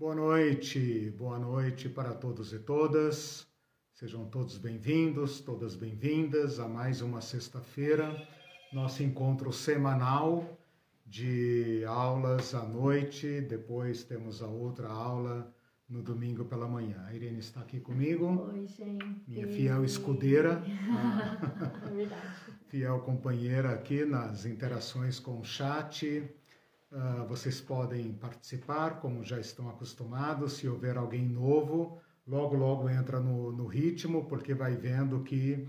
Boa noite, boa noite para todos e todas. Sejam todos bem-vindos, todas bem-vindas a mais uma sexta-feira, nosso encontro semanal de aulas à noite. Depois temos a outra aula no domingo pela manhã. A Irene está aqui comigo. Oi, gente. Minha fiel escudeira. é verdade. Fiel companheira aqui nas interações com o chat. Uh, vocês podem participar, como já estão acostumados. Se houver alguém novo, logo, logo entra no, no ritmo, porque vai vendo que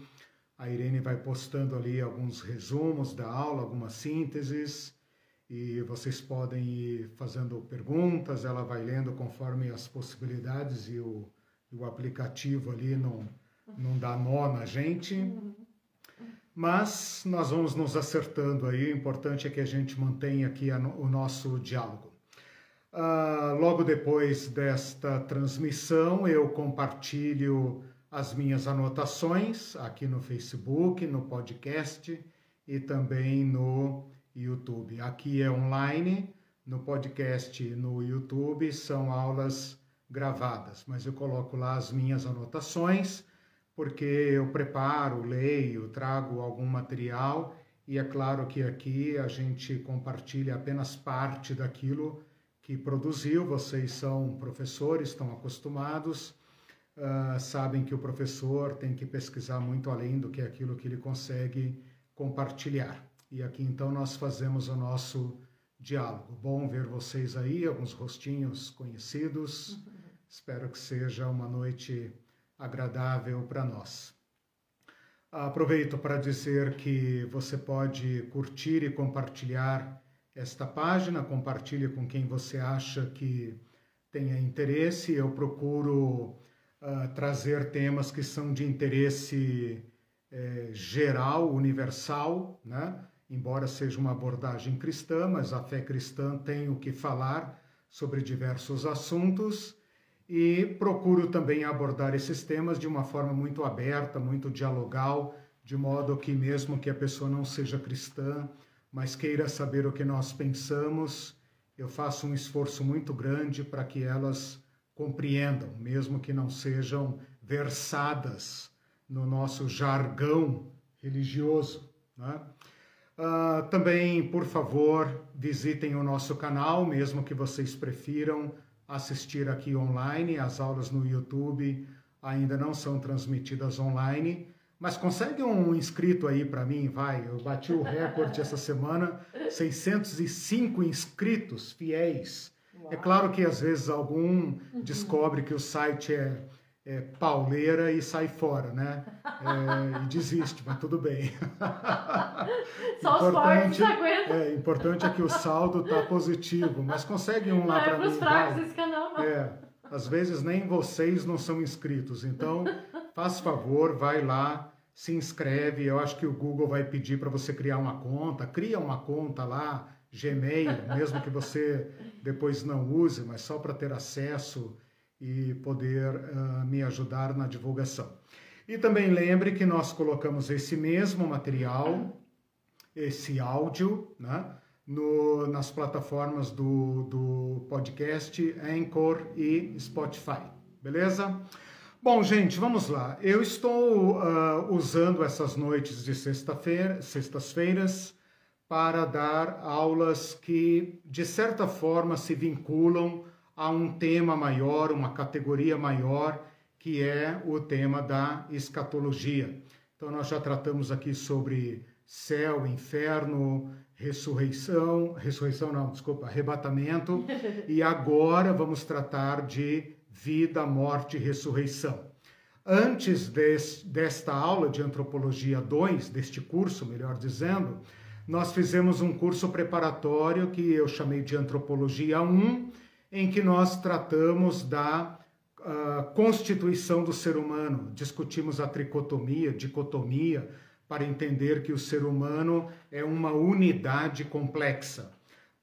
a Irene vai postando ali alguns resumos da aula, algumas sínteses e vocês podem ir fazendo perguntas, ela vai lendo conforme as possibilidades e o, o aplicativo ali não, não dá nó na gente. Mas nós vamos nos acertando aí, o importante é que a gente mantenha aqui a, o nosso diálogo. Uh, logo depois desta transmissão, eu compartilho as minhas anotações aqui no Facebook, no podcast e também no YouTube. Aqui é online, no podcast no YouTube são aulas gravadas, mas eu coloco lá as minhas anotações, porque eu preparo, leio, trago algum material e é claro que aqui a gente compartilha apenas parte daquilo que produziu. Vocês são professores, estão acostumados, uh, sabem que o professor tem que pesquisar muito além do que aquilo que ele consegue compartilhar. E aqui então nós fazemos o nosso diálogo. Bom ver vocês aí, alguns rostinhos conhecidos. Uhum. Espero que seja uma noite agradável para nós. Aproveito para dizer que você pode curtir e compartilhar esta página, compartilhe com quem você acha que tenha interesse. Eu procuro uh, trazer temas que são de interesse eh, geral, universal, né? embora seja uma abordagem cristã, mas a fé cristã tem o que falar sobre diversos assuntos e procuro também abordar esses temas de uma forma muito aberta, muito dialogal, de modo que mesmo que a pessoa não seja cristã, mas queira saber o que nós pensamos, eu faço um esforço muito grande para que elas compreendam, mesmo que não sejam versadas no nosso jargão religioso. Né? Uh, também, por favor, visitem o nosso canal, mesmo que vocês prefiram assistir aqui online. As aulas no YouTube ainda não são transmitidas online. Mas consegue um inscrito aí para mim, vai. Eu bati o recorde essa semana, 605 inscritos fiéis. É Uau. É claro que às vezes algum descobre que o site é é, pauleira e sai fora, né? É, e desiste, mas tudo bem. Só os fortes aguentam. É, importante é que o saldo tá positivo, mas consegue um lá para mim. Não é fracos esse canal, não. É, às vezes nem vocês não são inscritos, então faz favor, vai lá, se inscreve. Eu acho que o Google vai pedir para você criar uma conta, cria uma conta lá, Gmail, mesmo que você depois não use, mas só para ter acesso e poder uh, me ajudar na divulgação. E também lembre que nós colocamos esse mesmo material, esse áudio, né, no, nas plataformas do, do podcast Anchor e Spotify, beleza? Bom, gente, vamos lá. Eu estou uh, usando essas noites de sexta-feira, sextas-feiras, para dar aulas que, de certa forma, se vinculam a um tema maior, uma categoria maior, que é o tema da escatologia. Então, nós já tratamos aqui sobre céu, inferno, ressurreição, ressurreição não, desculpa, arrebatamento, e agora vamos tratar de vida, morte e ressurreição. Antes des, desta aula de Antropologia 2, deste curso, melhor dizendo, nós fizemos um curso preparatório que eu chamei de Antropologia 1, em que nós tratamos da uh, constituição do ser humano, discutimos a tricotomia, dicotomia, para entender que o ser humano é uma unidade complexa.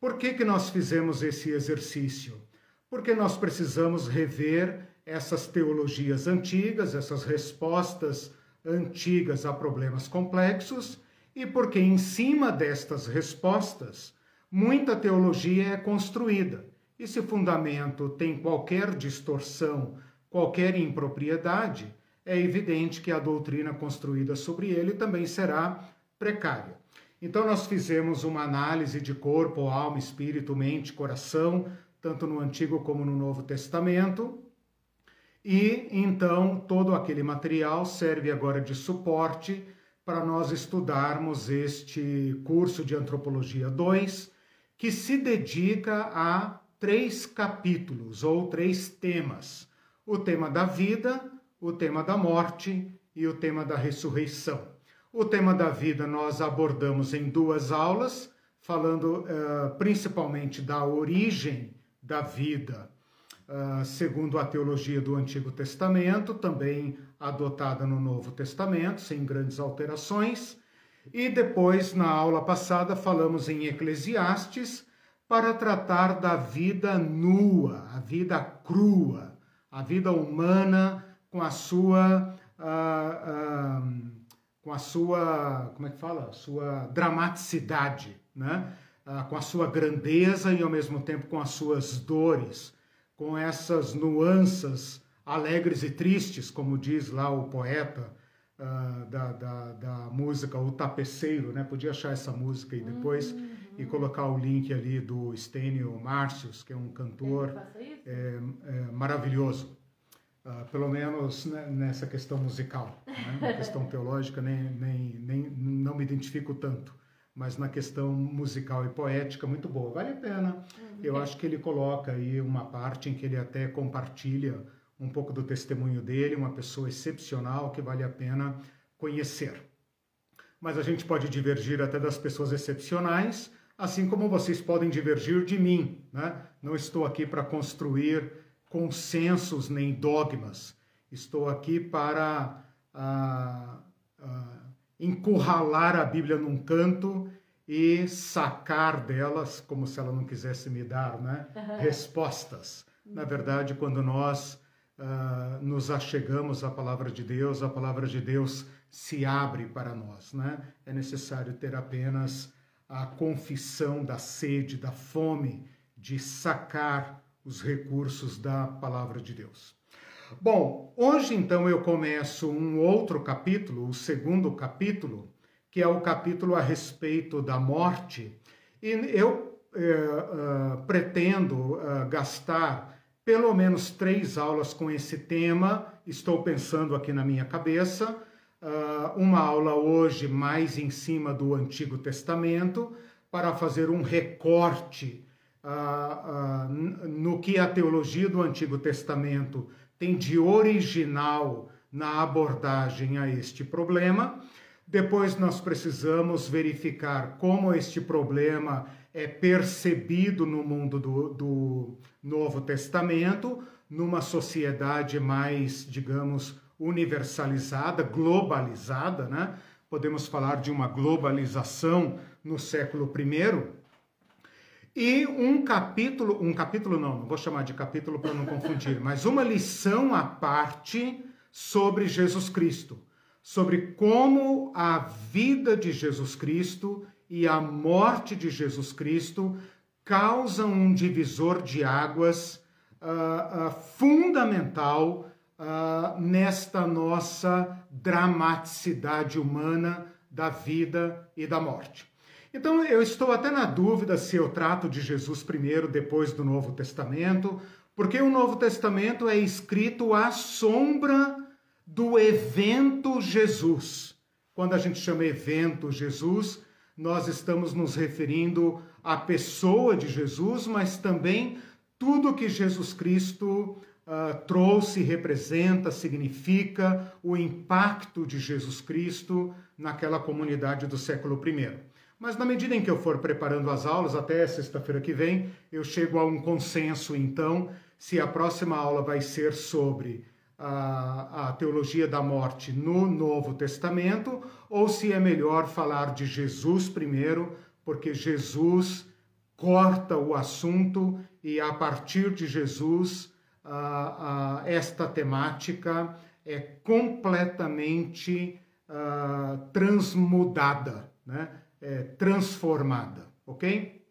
Por que, que nós fizemos esse exercício? Porque nós precisamos rever essas teologias antigas, essas respostas antigas a problemas complexos, e porque em cima destas respostas, muita teologia é construída esse fundamento tem qualquer distorção, qualquer impropriedade, é evidente que a doutrina construída sobre ele também será precária. Então, nós fizemos uma análise de corpo, alma, espírito, mente, coração, tanto no Antigo como no Novo Testamento. E então todo aquele material serve agora de suporte para nós estudarmos este curso de Antropologia 2, que se dedica a três capítulos ou três temas: o tema da vida, o tema da morte e o tema da ressurreição. O tema da vida nós abordamos em duas aulas, falando uh, principalmente da origem da vida, uh, segundo a teologia do Antigo Testamento, também adotada no Novo Testamento, sem grandes alterações. E depois, na aula passada, falamos em Eclesiastes para tratar da vida nua, a vida crua, a vida humana com a sua uh, uh, com a sua como é que fala sua dramaticidade né uh, com a sua grandeza e ao mesmo tempo com as suas dores com essas nuances alegres e tristes como diz lá o poeta da, da, da, música O Tapeceiro, né? Podia achar essa música e depois uhum. E colocar o link ali do Stênio Márcios, que é um cantor é, é, maravilhoso. Uh, pelo menos né, nessa questão musical. Né? Na questão teológica nem, nem, nem, não me identifico tanto, mas na questão musical e poética, muito boa. Vale a pena. Uhum. Eu acho que ele coloca aí uma parte em que ele até compartilha um pouco do testemunho dele, uma pessoa excepcional que vale a pena conhecer. Mas a gente pode divergir até das pessoas excepcionais, assim como vocês podem divergir de mim. Né? Não estou aqui para construir consensos nem dogmas. Estou aqui para ah, ah, encurralar a Bíblia num canto e sacar delas, como se ela não quisesse me dar, né? respostas. Na verdade, quando nós uh, nos achegamos à palavra de Deus, a palavra de Deus se abre para nós. Né? É necessário ter apenas a confissão da sede, da fome de sacar os recursos da palavra de Deus. Bom, hoje então eu começo um outro capítulo, o segundo capítulo, que é o capítulo a respeito da morte, e eu eh, uh, pretendo uh, gastar pelo menos três aulas com esse tema, estou pensando aqui na minha cabeça. Uh, uma aula hoje mais em cima do Antigo Testamento, para fazer um recorte uh, no que a teologia do Antigo Testamento tem de original na abordagem a este problema. Depois nós precisamos verificar como este problema é percebido no mundo do, do Novo Testamento, numa sociedade mais, digamos, universalizada, globalizada, né? Podemos falar de uma globalização no século I, e um capítulo, um capítulo não, não vou chamar de capítulo para não confundir, mas uma lição à parte sobre Jesus Cristo, sobre como a vida de Jesus Cristo e a morte de Jesus Cristo causam um divisor de águas uh, uh, fundamental uh, nesta nossa dramaticidade humana da vida e da morte. Então eu estou até na dúvida se eu trato de Jesus primeiro, depois do Novo Testamento, porque o Novo Testamento é escrito à sombra do evento Jesus. Quando a gente chama evento Jesus, nós estamos nos referindo à pessoa de Jesus, mas também tudo que Jesus Cristo uh, trouxe, representa, significa, o impacto de Jesus Cristo naquela comunidade do século I. Mas na medida em que eu for preparando as aulas, até sexta-feira que vem, eu chego a um consenso, então, se a próxima aula vai ser sobre a, a teologia da morte no Novo Testamento, ou se é melhor falar de Jesus primeiro, porque Jesus corta o assunto e a partir de Jesus esta temática é completamente uh, transmudada, né? é, transformada, ok?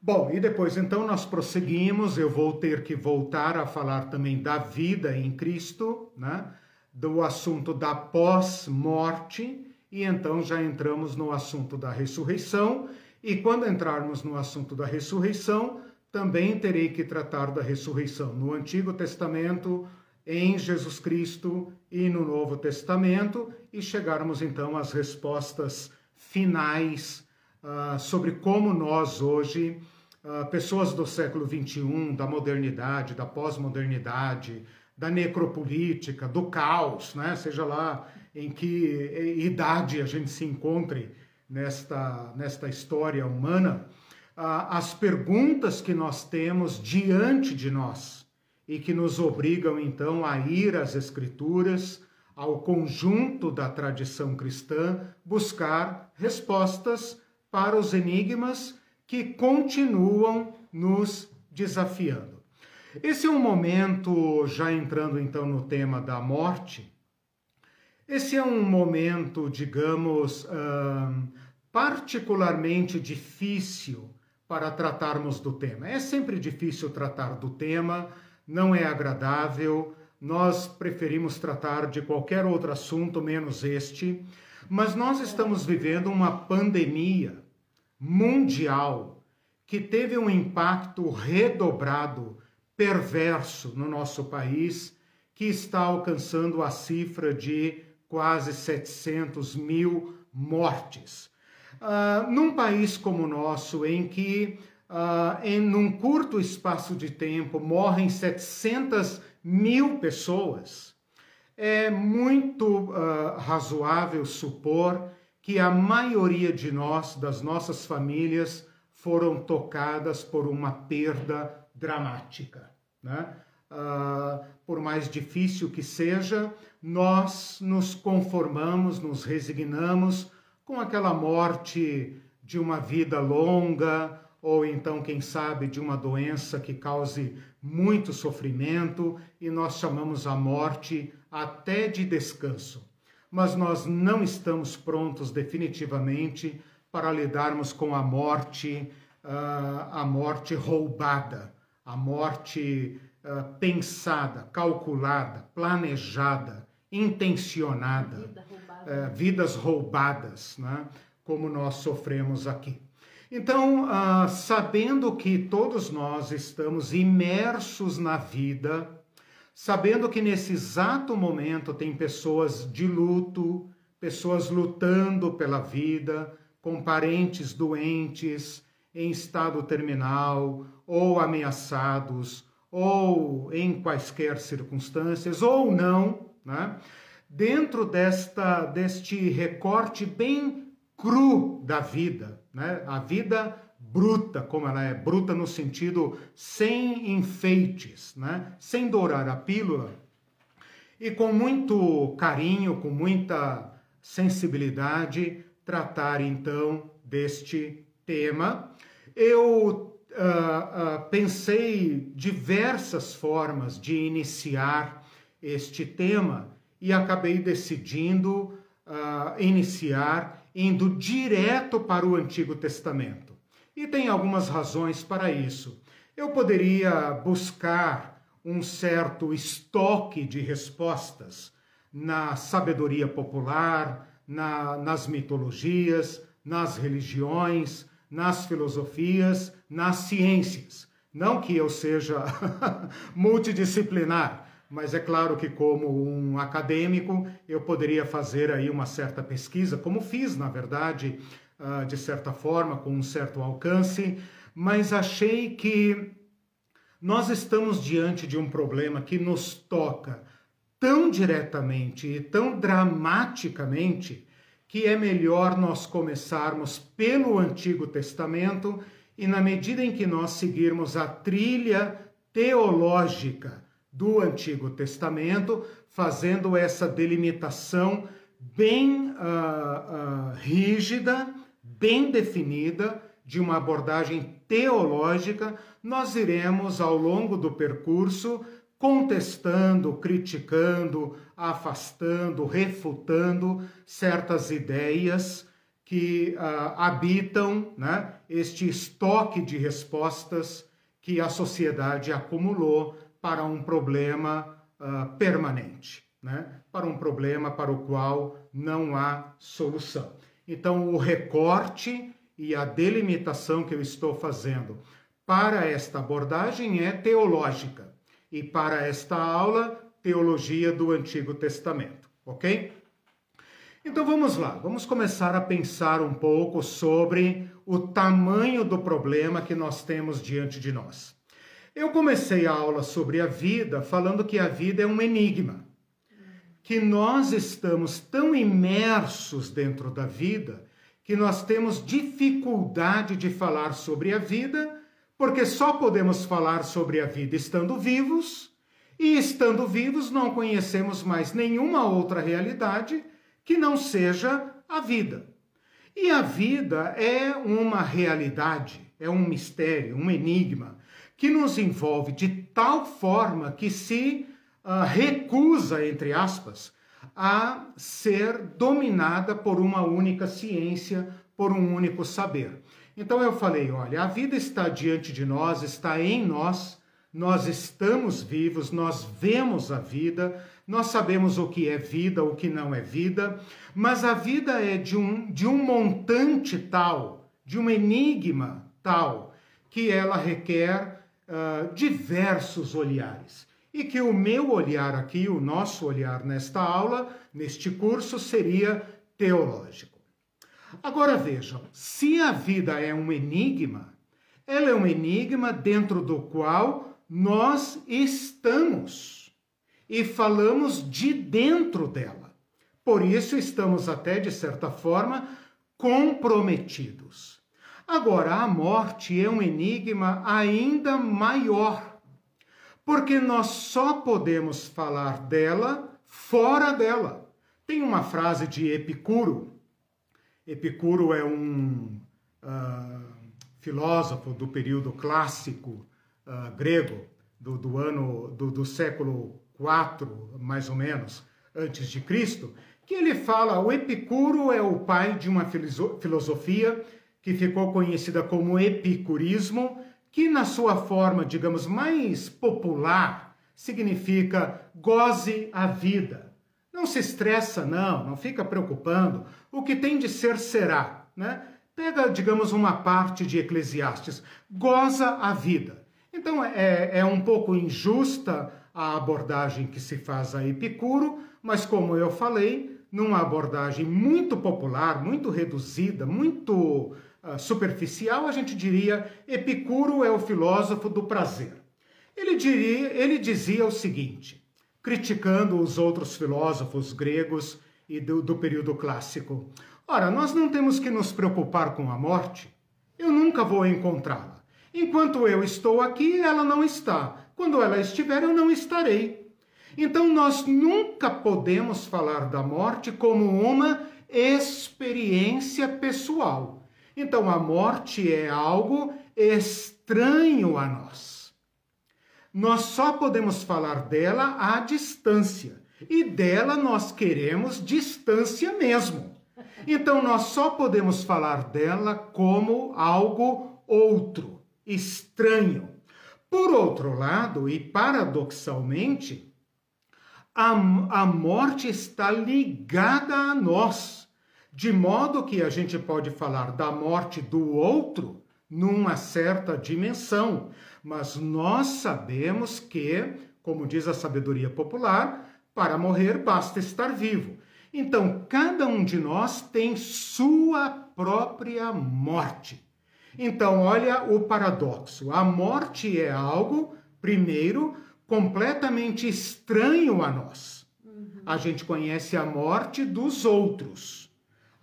Bom, e depois então nós prosseguimos, eu vou ter que voltar a falar também da vida em Cristo, né? do assunto da pós-morte, e então já entramos no assunto da ressurreição, e quando entrarmos no assunto da ressurreição, também terei que tratar da ressurreição no Antigo Testamento, em Jesus Cristo e no Novo Testamento, e chegarmos então às respostas finais uh, sobre como nós hoje uh, pessoas do século XXI, da modernidade, da pós-modernidade, da necropolítica, do caos, né? seja lá em que idade a gente se encontre nesta, nesta história humana, as perguntas que nós temos diante de nós e que nos obrigam então a ir às Escrituras, ao conjunto da tradição cristã, buscar respostas para os enigmas que continuam nos desafiando. Esse é um momento, já entrando então no tema da morte, esse é um momento, digamos, particularmente difícil para tratarmos do tema. É sempre difícil tratar do tema, não é agradável, nós preferimos tratar de qualquer outro assunto menos este, mas nós estamos vivendo uma pandemia mundial que teve um impacto redobrado, perverso no nosso país, que está alcançando a cifra de quase 700 mil mortes. Uh, num país como o nosso, em que uh, em num curto espaço de tempo morrem 700 mil pessoas, é muito uh, razoável supor que a maioria de nós, das nossas famílias, foram tocadas por uma perda dramática. Né? Uh, por mais difícil que seja, nós nos conformamos, nos resignamos com aquela morte de uma vida longa, ou então, quem sabe, de uma doença que cause muito sofrimento, e nós chamamos a morte até de descanso. Mas nós não estamos prontos definitivamente para lidarmos com a morte, uh, a morte roubada, a morte uh, pensada, calculada, planejada, intencionada, Uh, vidas roubadas, né? como nós sofremos aqui. Então, sabendo que todos nós estamos imersos na vida, sabendo que nesse exato momento tem pessoas de luto, pessoas lutando pela vida, com parentes doentes, em estado terminal, ou ameaçados, ou em quaisquer circunstâncias, ou não, né? Dentro desta, deste recorte bem cru da vida, né? a vida bruta, como ela é bruta no sentido sem enfeites, né? sem dourar a pílula, e com muito carinho, com muita sensibilidade, tratar então deste tema. Eu uh, uh, pensei diversas formas de iniciar este tema e acabei decidindo uh, iniciar indo direto para o Antigo Testamento. E tem algumas razões para isso. Eu poderia buscar um certo estoque de respostas na sabedoria popular, na, nas mitologias, nas religiões, nas filosofias, nas ciências. Não que eu seja multidisciplinar, mas é claro que como um acadêmico eu poderia fazer aí uma certa pesquisa, como fiz, na verdade, uh, de certa forma, com um certo alcance, mas achei que nós estamos diante de um problema que nos toca tão diretamente e tão dramaticamente que é melhor nós começarmos pelo Antigo Testamento e, na medida em que nós seguirmos a trilha teológica do Antigo Testamento, fazendo essa delimitação bem uh, uh, rígida bem definida, de uma abordagem teológica, nós iremos, ao longo do percurso, contestando, criticando, afastando, refutando certas ideias que uh, habitam né, este estoque de respostas que a sociedade acumulou para um problema uh, permanente, né? para um problema para o qual não há solução. Então, o recorte e a delimitação que eu estou fazendo para esta abordagem é teológica e para esta aula, teologia do Antigo Testamento, ok? Então vamos lá, vamos começar a pensar um pouco sobre o tamanho do problema que nós temos diante de nós. Eu comecei a aula sobre a vida falando que a vida é um enigma, que nós estamos tão imersos dentro da vida que nós temos dificuldade de falar sobre a vida, porque só podemos falar sobre a vida estando vivos, e estando vivos não conhecemos mais nenhuma outra realidade que não seja a vida. E a vida é uma realidade, é um mistério, um enigma, que nos envolve de tal forma que se uh, recusa, entre aspas, a ser dominada por uma única ciência, por um único saber. Então eu falei: olha, a vida está diante de nós, está em nós, nós estamos vivos, nós vemos a vida, nós sabemos o que é vida, o que não é vida, mas a vida é de um, de um montante tal, de um enigma tal, que ela requer uh, diversos olhares. E que o meu olhar aqui, o nosso olhar nesta aula, neste curso, seria teológico. Agora vejam, se a vida é um enigma, ela é um enigma dentro do qual nós estamos e falamos de dentro dela. Por isso estamos até, de certa forma, comprometidos. Agora, a morte é um enigma ainda maior, porque nós só podemos falar dela fora dela. Tem uma frase de Epicuro. Epicuro é um uh, filósofo do período clássico uh, grego, do, do ano do, do século 4, mais ou menos, antes de Cristo, que ele fala, o Epicuro é o pai de uma filosofia que ficou conhecida como epicurismo, que na sua forma, digamos, mais popular, significa goze a vida. Não se estressa, não, não fica preocupando. O que tem de ser, será. Né? Pega, digamos, uma parte de Eclesiastes, goza a vida. Então é, é um pouco injusta a abordagem que se faz a Epicuro, mas como eu falei, numa abordagem muito popular, muito reduzida, muito superficial, a gente diria Epicuro é o filósofo do prazer. Ele, diria, ele dizia o seguinte, criticando os outros filósofos gregos e do, do período clássico: Ora, nós não temos que nos preocupar com a morte. Eu nunca vou encontrá-la. Enquanto eu estou aqui, ela não está. Quando ela estiver, eu não estarei. Então nós nunca podemos falar da morte como uma experiência pessoal. Então a morte é algo estranho a nós. Nós só podemos falar dela à distância. E dela nós queremos distância mesmo. Então nós só podemos falar dela como algo outro, estranho. Por outro lado, e paradoxalmente, a, a morte está ligada a nós, de modo que a gente pode falar da morte do outro numa certa dimensão, mas nós sabemos que, como diz a sabedoria popular, para morrer basta estar vivo. Então, cada um de nós tem sua própria morte. Então, olha o paradoxo. A morte é algo, primeiro, completamente estranho a nós. Uhum. A gente conhece a morte dos outros.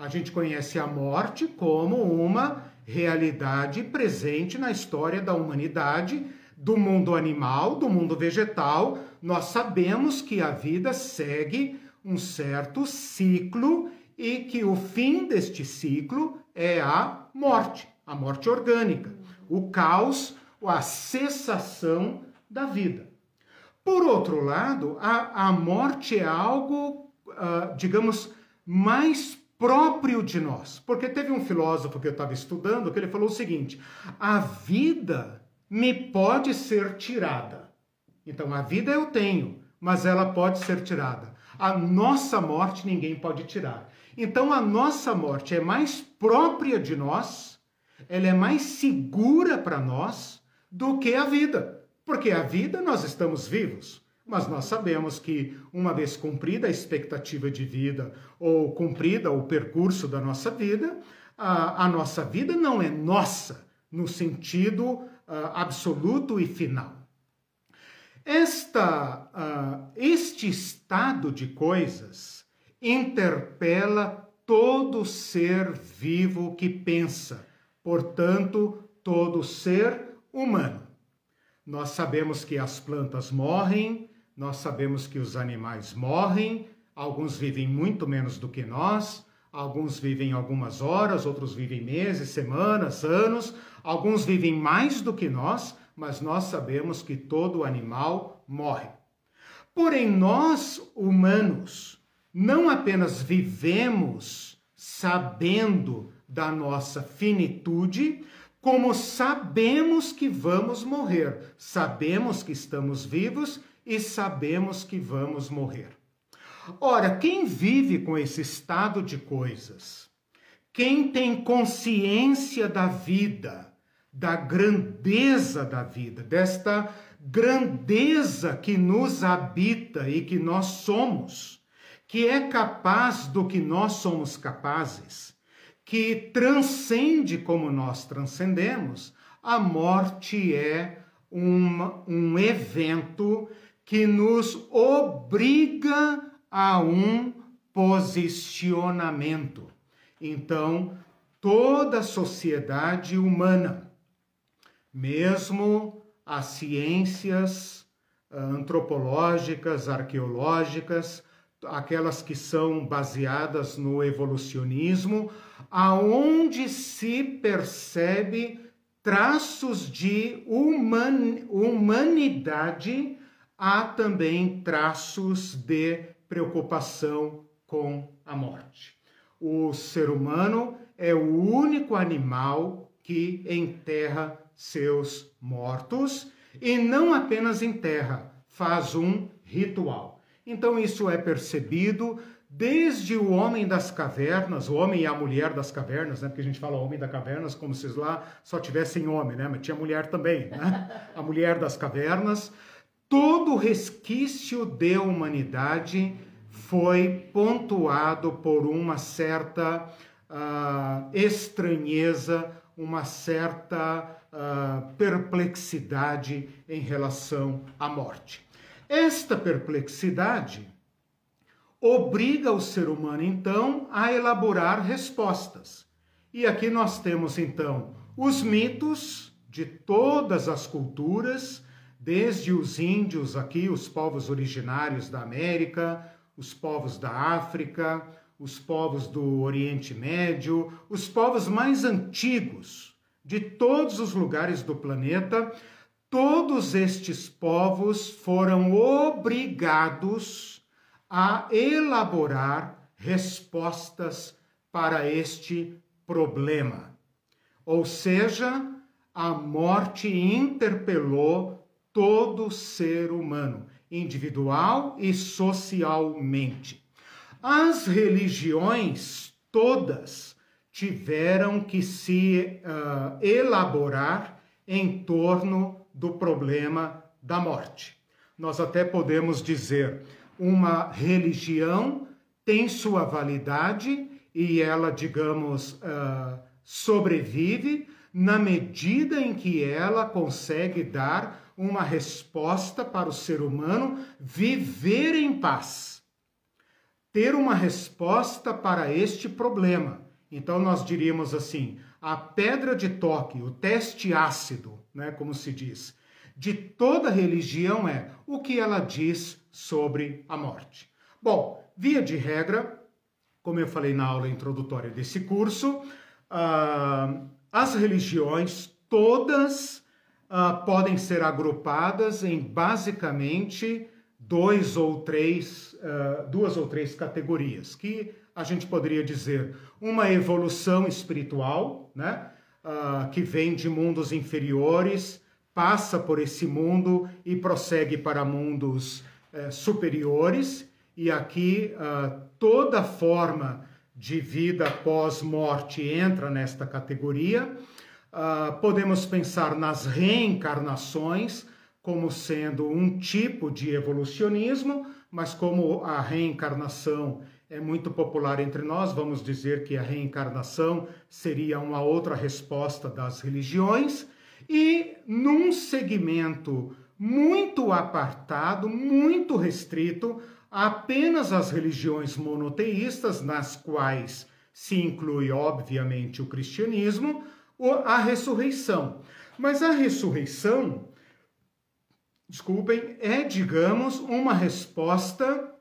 A gente conhece a morte como uma realidade presente na história da humanidade, do mundo animal, do mundo vegetal. Nós sabemos que a vida segue um certo ciclo e que o fim deste ciclo é a morte a morte orgânica, o caos, a cessação da vida. Por outro lado, a, a morte é algo, uh, digamos, mais próprio de nós. Porque teve um filósofo que eu estava estudando que ele falou o seguinte: a vida me pode ser tirada. Então a vida eu tenho, mas ela pode ser tirada. A nossa morte ninguém pode tirar. Então a nossa morte é mais própria de nós, ela é mais segura para nós do que a vida. Porque a vida nós estamos vivos. Mas nós sabemos que, uma vez cumprida a expectativa de vida ou cumprida o percurso da nossa vida, a, a nossa vida não é nossa no sentido uh, absoluto e final. Esta, uh, este estado de coisas interpela todo ser vivo que pensa, portanto, todo ser humano. Nós sabemos que as plantas morrem, nós sabemos que os animais morrem, alguns vivem muito menos do que nós, alguns vivem algumas horas, outros vivem meses, semanas, anos, alguns vivem mais do que nós, mas nós sabemos que todo animal morre. Porém, nós, humanos, não apenas vivemos sabendo da nossa finitude, como sabemos que vamos morrer, sabemos que estamos vivos e sabemos que vamos morrer. Ora, quem vive com esse estado de coisas, quem tem consciência da vida, da grandeza da vida, desta grandeza que nos habita e que nós somos, que é capaz do que nós somos capazes, que transcende como nós transcendemos, a morte é uma, um evento que nos obriga a um posicionamento. Então, toda a sociedade humana, mesmo as ciências ah, antropológicas, arqueológicas, aquelas que são baseadas no evolucionismo, aonde se percebe traços de human, humanidade há também traços de preocupação com a morte. O ser humano é o único animal que enterra seus mortos e não apenas enterra, faz um ritual. Então isso é percebido desde o homem das cavernas, o homem e a mulher das cavernas, né? Porque a gente fala homem das cavernas como se lá só tivessem homem, né? Mas tinha mulher também, né? A mulher das cavernas todo resquício de humanidade foi pontuado por uma certa uh, estranheza, uma certa uh, perplexidade em relação à morte. Esta perplexidade obriga o ser humano, então, a elaborar respostas. E aqui nós temos, então, os mitos de todas as culturas desde os índios aqui, os povos originários da América, os povos da África, os povos do Oriente Médio, os povos mais antigos de todos os lugares do planeta, todos estes povos foram obrigados a elaborar respostas para este problema. Ou seja, a morte interpelou todo ser humano, individual e socialmente. As religiões todas tiveram que se uh, elaborar em torno do problema da morte. Nós até podemos dizer, uma religião tem sua validade e ela, digamos, uh, sobrevive na medida em que ela consegue dar uma resposta para o ser humano viver em paz. Ter uma resposta para este problema. Então nós diríamos assim: a pedra de toque, o teste ácido, né, como se diz, de toda religião é o que ela diz sobre a morte. Bom, via de regra, como eu falei na aula introdutória desse curso, uh, as religiões todas uh, podem ser agrupadas em basicamente dois ou três, uh, duas ou três categorias, que a gente poderia dizer, uma evolução espiritual, né? Uh, que vem de mundos inferiores, passa por esse mundo e prossegue para mundos uh, superiores. E aqui toda forma de vida pós-morte entra nesta categoria. Uh, podemos pensar nas reencarnações como sendo um tipo de evolucionismo, mas como a reencarnação é muito popular entre nós, vamos dizer que a reencarnação seria uma outra resposta das religiões, e num segmento muito apartado, muito restrito, apenas as religiões monoteístas, nas quais se inclui, obviamente, o cristianismo, a ressurreição. Mas a ressurreição, desculpem, é, digamos, uma resposta,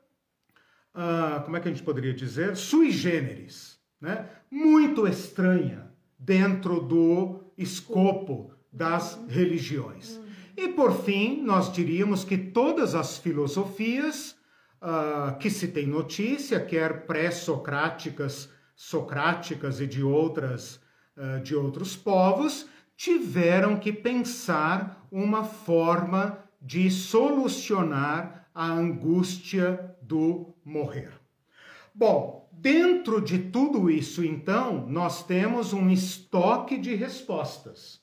uh, como é que a gente poderia dizer? Sui generis, né? muito estranha dentro do escopo das religiões. E por fim, nós diríamos que todas as filosofias uh, que se tem notícia, quer pré-socráticas, socráticas e de outras de outros povos, tiveram que pensar uma forma de solucionar a angústia do morrer. Bom, dentro de tudo isso, então, nós temos um estoque de respostas.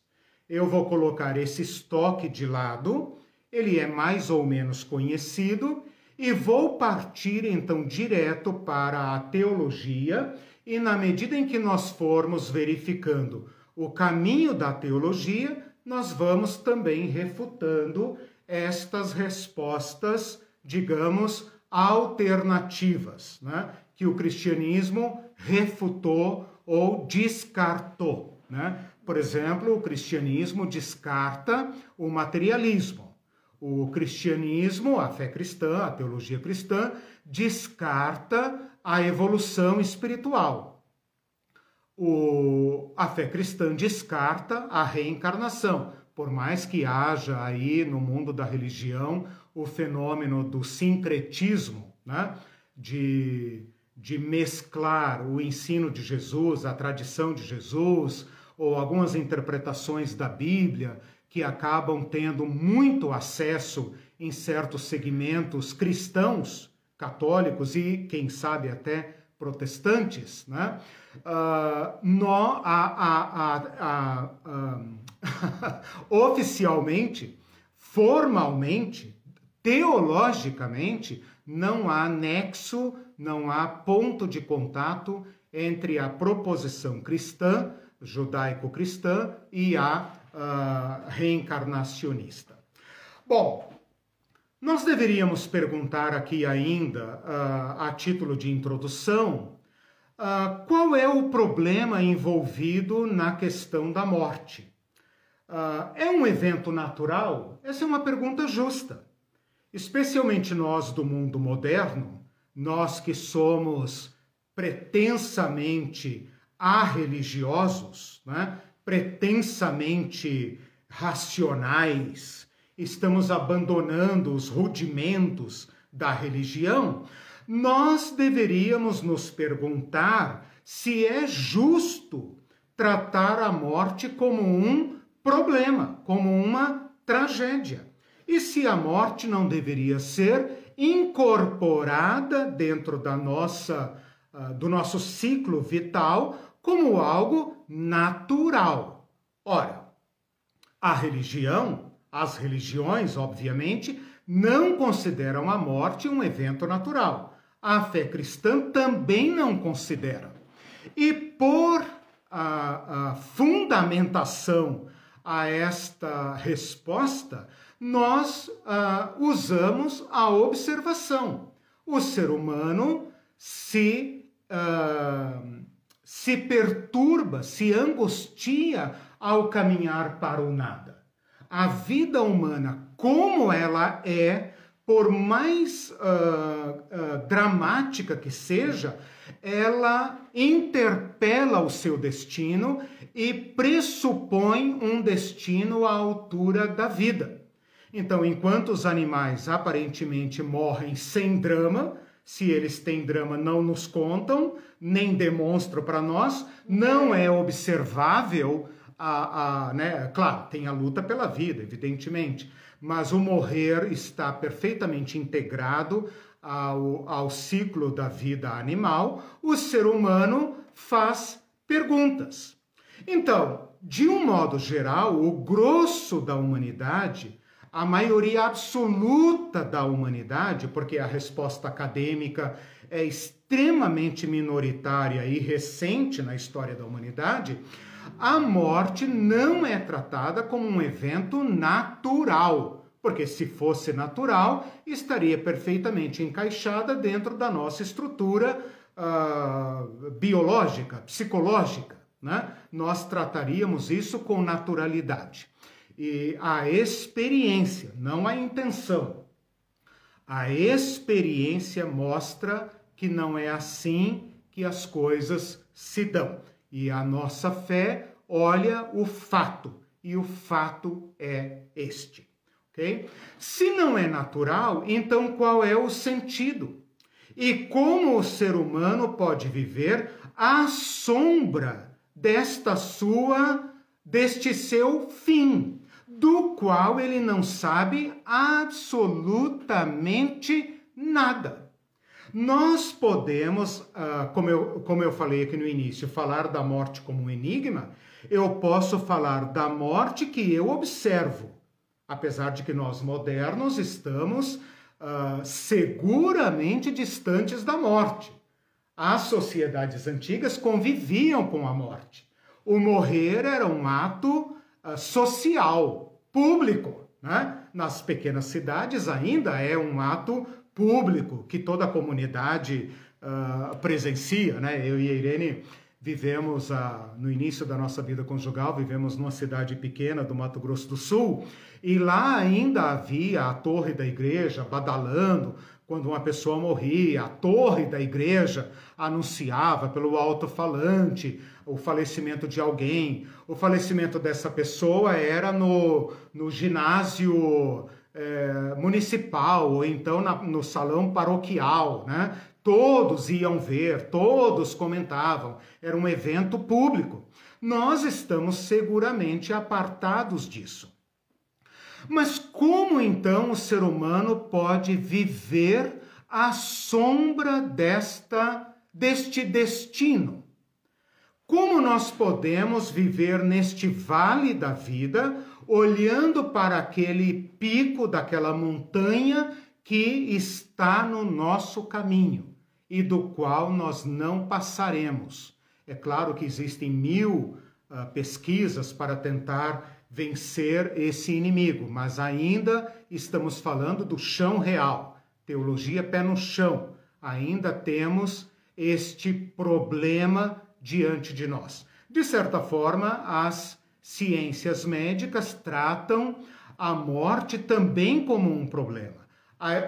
Eu vou colocar esse estoque de lado, ele é mais ou menos conhecido e vou partir então direto para a teologia, e na medida em que nós formos verificando o caminho da teologia, nós vamos também refutando estas respostas, digamos, alternativas, né? que o cristianismo refutou ou descartou. Né? Por exemplo, o cristianismo descarta o materialismo. O cristianismo, a fé cristã, a teologia cristã, descarta a evolução espiritual. O, a fé cristã descarta a reencarnação, por mais que haja aí no mundo da religião o fenômeno do sincretismo, né? de, de mesclar o ensino de Jesus, a tradição de Jesus, ou algumas interpretações da Bíblia que acabam tendo muito acesso em certos segmentos cristãos, católicos e, quem sabe, até protestantes, né? Uh, a, a, a, oficialmente, formalmente, teologicamente, não há nexo, não há ponto de contato entre a proposição cristã, judaico-cristã, e a uh, reencarnacionista. Bom, nós deveríamos perguntar aqui ainda, uh, a título de introdução, uh, qual é o problema envolvido na questão da morte? Uh, é um evento natural? Essa é uma pergunta justa. Especialmente nós do mundo moderno, nós que somos pretensamente arreligiosos, né? pretensamente racionais, estamos abandonando os rudimentos da religião, nós deveríamos nos perguntar se é justo tratar a morte como um problema, como uma tragédia. E se a morte não deveria ser incorporada dentro da nossa, uh, do nosso ciclo vital como algo natural. Ora, a religião, as religiões, obviamente, não consideram a morte um evento natural. A fé cristã também não considera. E por a, a fundamentação a esta resposta, nós uh, usamos a observação. O ser humano se uh, se perturba, se angustia ao caminhar para o nada. A vida humana, como ela é, por mais uh, uh, dramática que seja, ela interpela o seu destino e pressupõe um destino à altura da vida. Então, enquanto os animais aparentemente morrem sem drama, Se eles têm drama, não nos contam, nem demonstram para nós, não é observável a, a, né? Claro, tem a luta pela vida, evidentemente, mas o morrer está perfeitamente integrado ao, ao ciclo da vida animal. O ser humano faz perguntas. Então, de um modo geral, o grosso da humanidade, a maioria absoluta da humanidade, porque a resposta acadêmica é extremamente minoritária e recente na história da humanidade, a morte não é tratada como um evento natural, porque se fosse natural, estaria perfeitamente encaixada dentro da nossa estrutura uh, biológica, psicológica. Né? Nós trataríamos isso com naturalidade. E a experiência, não a intenção, a experiência mostra que não é assim que as coisas se dão. E a nossa fé olha o fato, e o fato é este. ok? Se não é natural, então qual é o sentido? E como o ser humano pode viver à sombra desta sua, deste seu fim, do qual ele não sabe absolutamente nada. Nós podemos, uh, como, eu, como eu falei aqui no início, falar da morte como um enigma, eu posso falar da morte que eu observo, apesar de que nós modernos estamos uh, seguramente distantes da morte. As sociedades antigas conviviam com a morte. O morrer era um ato uh, social, público. Né? Nas pequenas cidades ainda é um ato público que toda a comunidade uh, presencia, né? Eu e a Irene vivemos uh, no início da nossa vida conjugal, vivemos numa cidade pequena do Mato Grosso do Sul, e lá ainda havia a torre da igreja badalando quando uma pessoa morria, a torre da igreja anunciava pelo alto-falante o falecimento de alguém. O falecimento dessa pessoa era no, no ginásio é, municipal ou então na, no salão paroquial, né? Todos iam ver, todos comentavam, era um evento público. Nós estamos seguramente apartados disso. Mas como então o ser humano pode viver à sombra desta deste destino? Como nós podemos viver neste vale da vida olhando para aquele pico daquela montanha que está no nosso caminho e do qual nós não passaremos. É claro que existem mil uh, pesquisas para tentar vencer esse inimigo, mas ainda estamos falando do chão real, teologia pé no chão. Ainda temos este problema diante de nós. De certa forma, as ciências médicas tratam a morte também como um problema.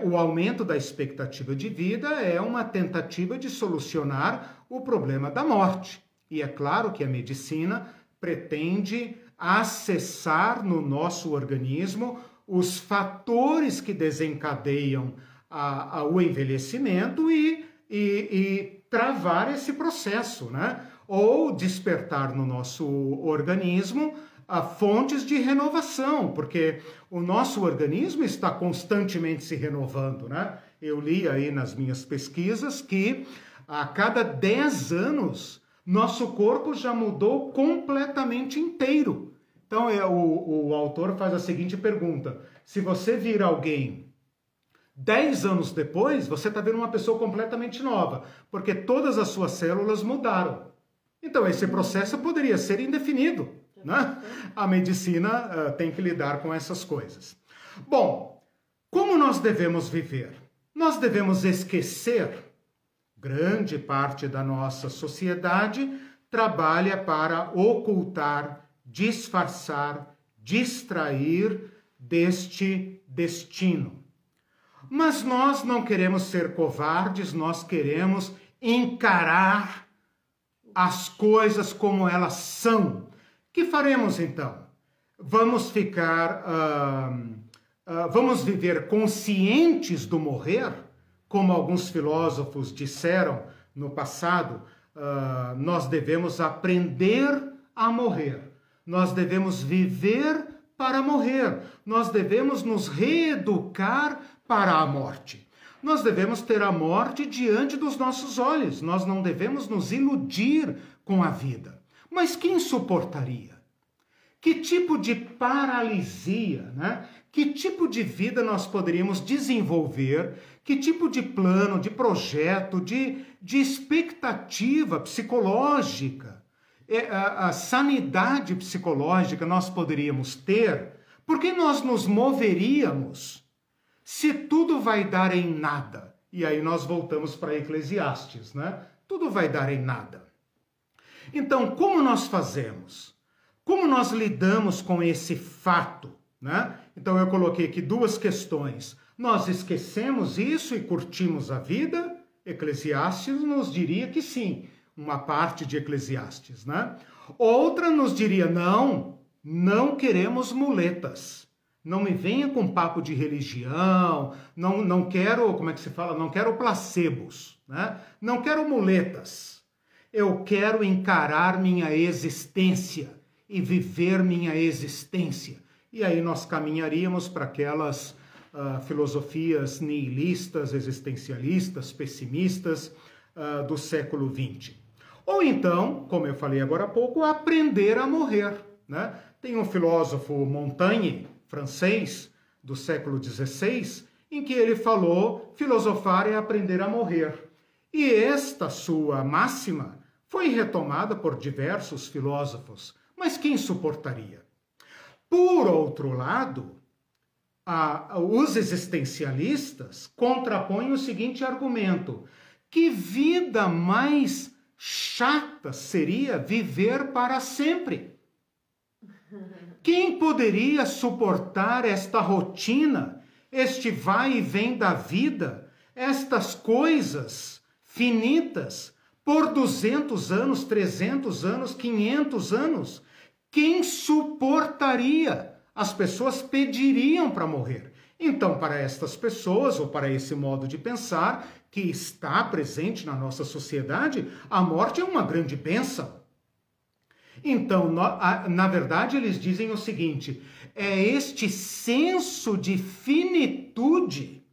O aumento da expectativa de vida é uma tentativa de solucionar o problema da morte. E é claro que a medicina pretende acessar no nosso organismo os fatores que desencadeiam a, a, o envelhecimento e, e, e travar esse processo, né? Ou despertar no nosso organismo a fontes de renovação, porque o nosso organismo está constantemente se renovando, né? Eu li aí nas minhas pesquisas que a cada 10 anos nosso corpo já mudou completamente inteiro. Então é, o, o autor faz a seguinte pergunta: se você vir alguém 10 anos depois, você está vendo uma pessoa completamente nova, porque todas as suas células mudaram. Então, esse processo poderia ser indefinido. Né? A medicina uh, tem que lidar com essas coisas. Bom, como nós devemos viver? Nós devemos esquecer. Grande parte da nossa sociedade trabalha para ocultar, disfarçar, distrair deste destino. Mas nós não queremos ser covardes, nós queremos encarar as coisas como elas são. Que faremos então? Vamos ficar, uh, uh, vamos viver conscientes do morrer? como alguns filósofos disseram no passado, uh, nós devemos aprender a morrer. Nós devemos viver para morrer. Nós devemos nos reeducar para a morte. Nós devemos ter a morte diante dos nossos olhos. Nós não devemos nos iludir com a vida. Mas quem suportaria? Que tipo de paralisia, né? Que tipo de vida nós poderíamos desenvolver? Que tipo de plano, de projeto, de, de expectativa psicológica, é, a, a sanidade psicológica nós poderíamos ter? Porque nós nos moveríamos se tudo vai dar em nada? E aí nós voltamos para Eclesiastes, né? Tudo vai dar em nada. Então, como nós fazemos? Como nós lidamos com esse fato? Né? Então, eu coloquei aqui duas questões. Nós esquecemos isso e curtimos a vida? Eclesiastes nos diria que sim, uma parte de Eclesiastes. Né? Outra nos diria: não, não queremos muletas. Não me venha com papo de religião, não, não quero, como é que se fala? Não quero placebos, né? não quero muletas eu quero encarar minha existência e viver minha existência. E aí nós caminharíamos para aquelas uh, filosofias nihilistas, existencialistas, pessimistas uh, do século XX. Ou então, como eu falei agora há pouco, aprender a morrer. Né? Tem um filósofo Montaigne, francês, do século XVI, em que ele falou: filosofar é aprender a morrer. E esta sua máxima foi retomada por diversos filósofos, mas quem suportaria? Por outro lado, a, os existencialistas contrapõem o seguinte argumento: que vida mais chata seria viver para sempre? Quem poderia suportar esta rotina, este vai e vem da vida, estas coisas finitas? por 200 anos, 300 anos, 500 anos. Quem suportaria? As pessoas pediriam para morrer. Então, para estas pessoas, ou para esse modo de pensar que está presente na nossa sociedade, a morte é uma grande bênção. Então, na verdade, eles dizem o seguinte: é este senso de finitude,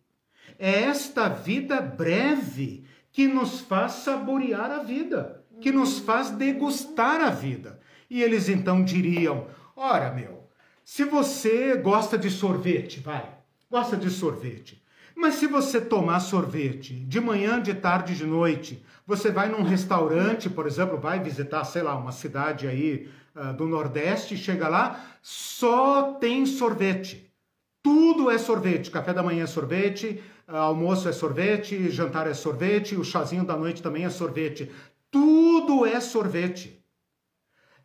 é esta vida breve, que nos faz saborear a vida, que nos faz degustar a vida. E eles então diriam: Ora, meu, se você gosta de sorvete, vai, gosta de sorvete. Mas se você tomar sorvete de manhã, de tarde, de noite, você vai num restaurante, por exemplo, vai visitar, sei lá, uma cidade aí uh, do Nordeste, chega lá, só tem sorvete. Tudo é sorvete. Café da manhã é sorvete, almoço é sorvete, jantar é sorvete, o chazinho da noite também é sorvete. Tudo é sorvete.